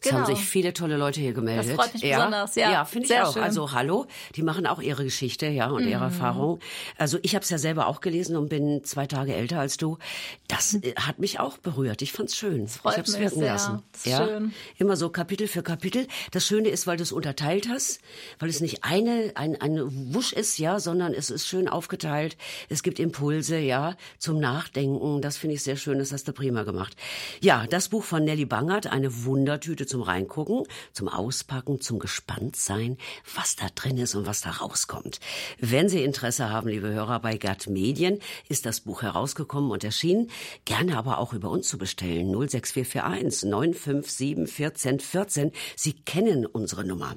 Es genau. haben sich viele tolle Leute hier gemeldet. Das freut mich ja. besonders, ja. Ja, finde ich auch. Schön. Also hallo, die machen auch ihre Geschichte, ja, und mhm. ihre Erfahrung. Also ich habe es ja selber auch gelesen und bin zwei Tage älter als du. Das mhm. hat mich auch berührt. Ich fand's schön. Das freut ich hab's mich wirken sehr. lassen. Das ist ja. schön. Immer so Kapitel für Kapitel. Das Schöne ist, weil du es unterteilt hast, weil es nicht eine, ein, eine Wusch ist, ja, sondern es ist schön aufgeteilt. Es gibt Impulse, ja, zum Nachdenken. Das finde ich sehr schön. Das hast du prima gemacht. Ja, das Buch von Nelly Bangert, eine Wundertüte zum Reingucken, zum Auspacken, zum Gespanntsein, was da drin ist und was da rauskommt. Wenn Sie Interesse haben, liebe Hörer, bei Gatt Medien ist das Buch herausgekommen und erschienen. Gerne aber auch über uns zu bestellen. 06441 957 1414. Sie kennen unsere Nummer.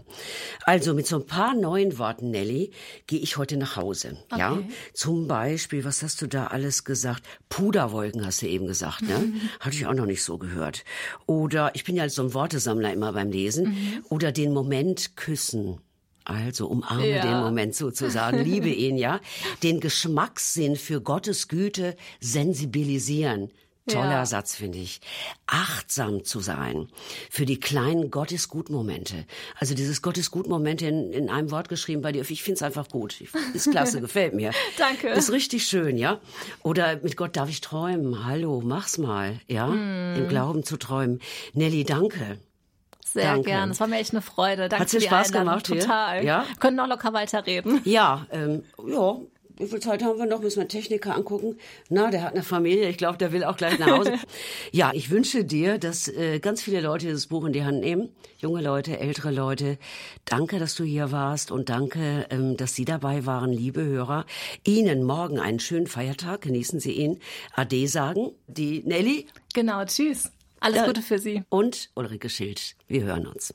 Also mit so ein paar neuen Worten, Nelly, gehe ich heute nach Hause. Okay. Ja, zum Beispiel, was hast du da alles gesagt? Puderwolken hast du eben gesagt, ne? Hatte ich auch noch nicht so gehört. Oder ich bin ja so ein Wortesammler immer beim Lesen. Mhm. Oder den Moment küssen. Also umarme ja. den Moment sozusagen, liebe ihn, ja. Den Geschmackssinn für Gottes Güte sensibilisieren. Toller ja. Satz, finde ich. Achtsam zu sein für die kleinen Gottesgutmomente. Also dieses Gottesgutmomente in, in einem Wort geschrieben bei dir. Ich finde es einfach gut. Ist klasse, gefällt mir. Danke. Ist richtig schön, ja. Oder mit Gott darf ich träumen. Hallo, mach's mal, ja. Mm. Im Glauben zu träumen. Nelly, danke. Sehr Danke. gern. Es war mir echt eine Freude. Danke Hat dir Spaß gemacht hier? Total. Ja? Wir können noch locker weiterreden. Ja, ähm, ja. Wie viel Zeit haben wir noch? Müssen wir Techniker angucken? Na, der hat eine Familie. Ich glaube, der will auch gleich nach Hause. ja, ich wünsche dir, dass äh, ganz viele Leute dieses Buch in die Hand nehmen. Junge Leute, ältere Leute. Danke, dass du hier warst und danke, ähm, dass Sie dabei waren, liebe Hörer. Ihnen morgen einen schönen Feiertag. Genießen Sie ihn. Ade sagen. Die Nelly. Genau, tschüss. Alles Gute für Sie. Und Ulrike Schild. Wir hören uns.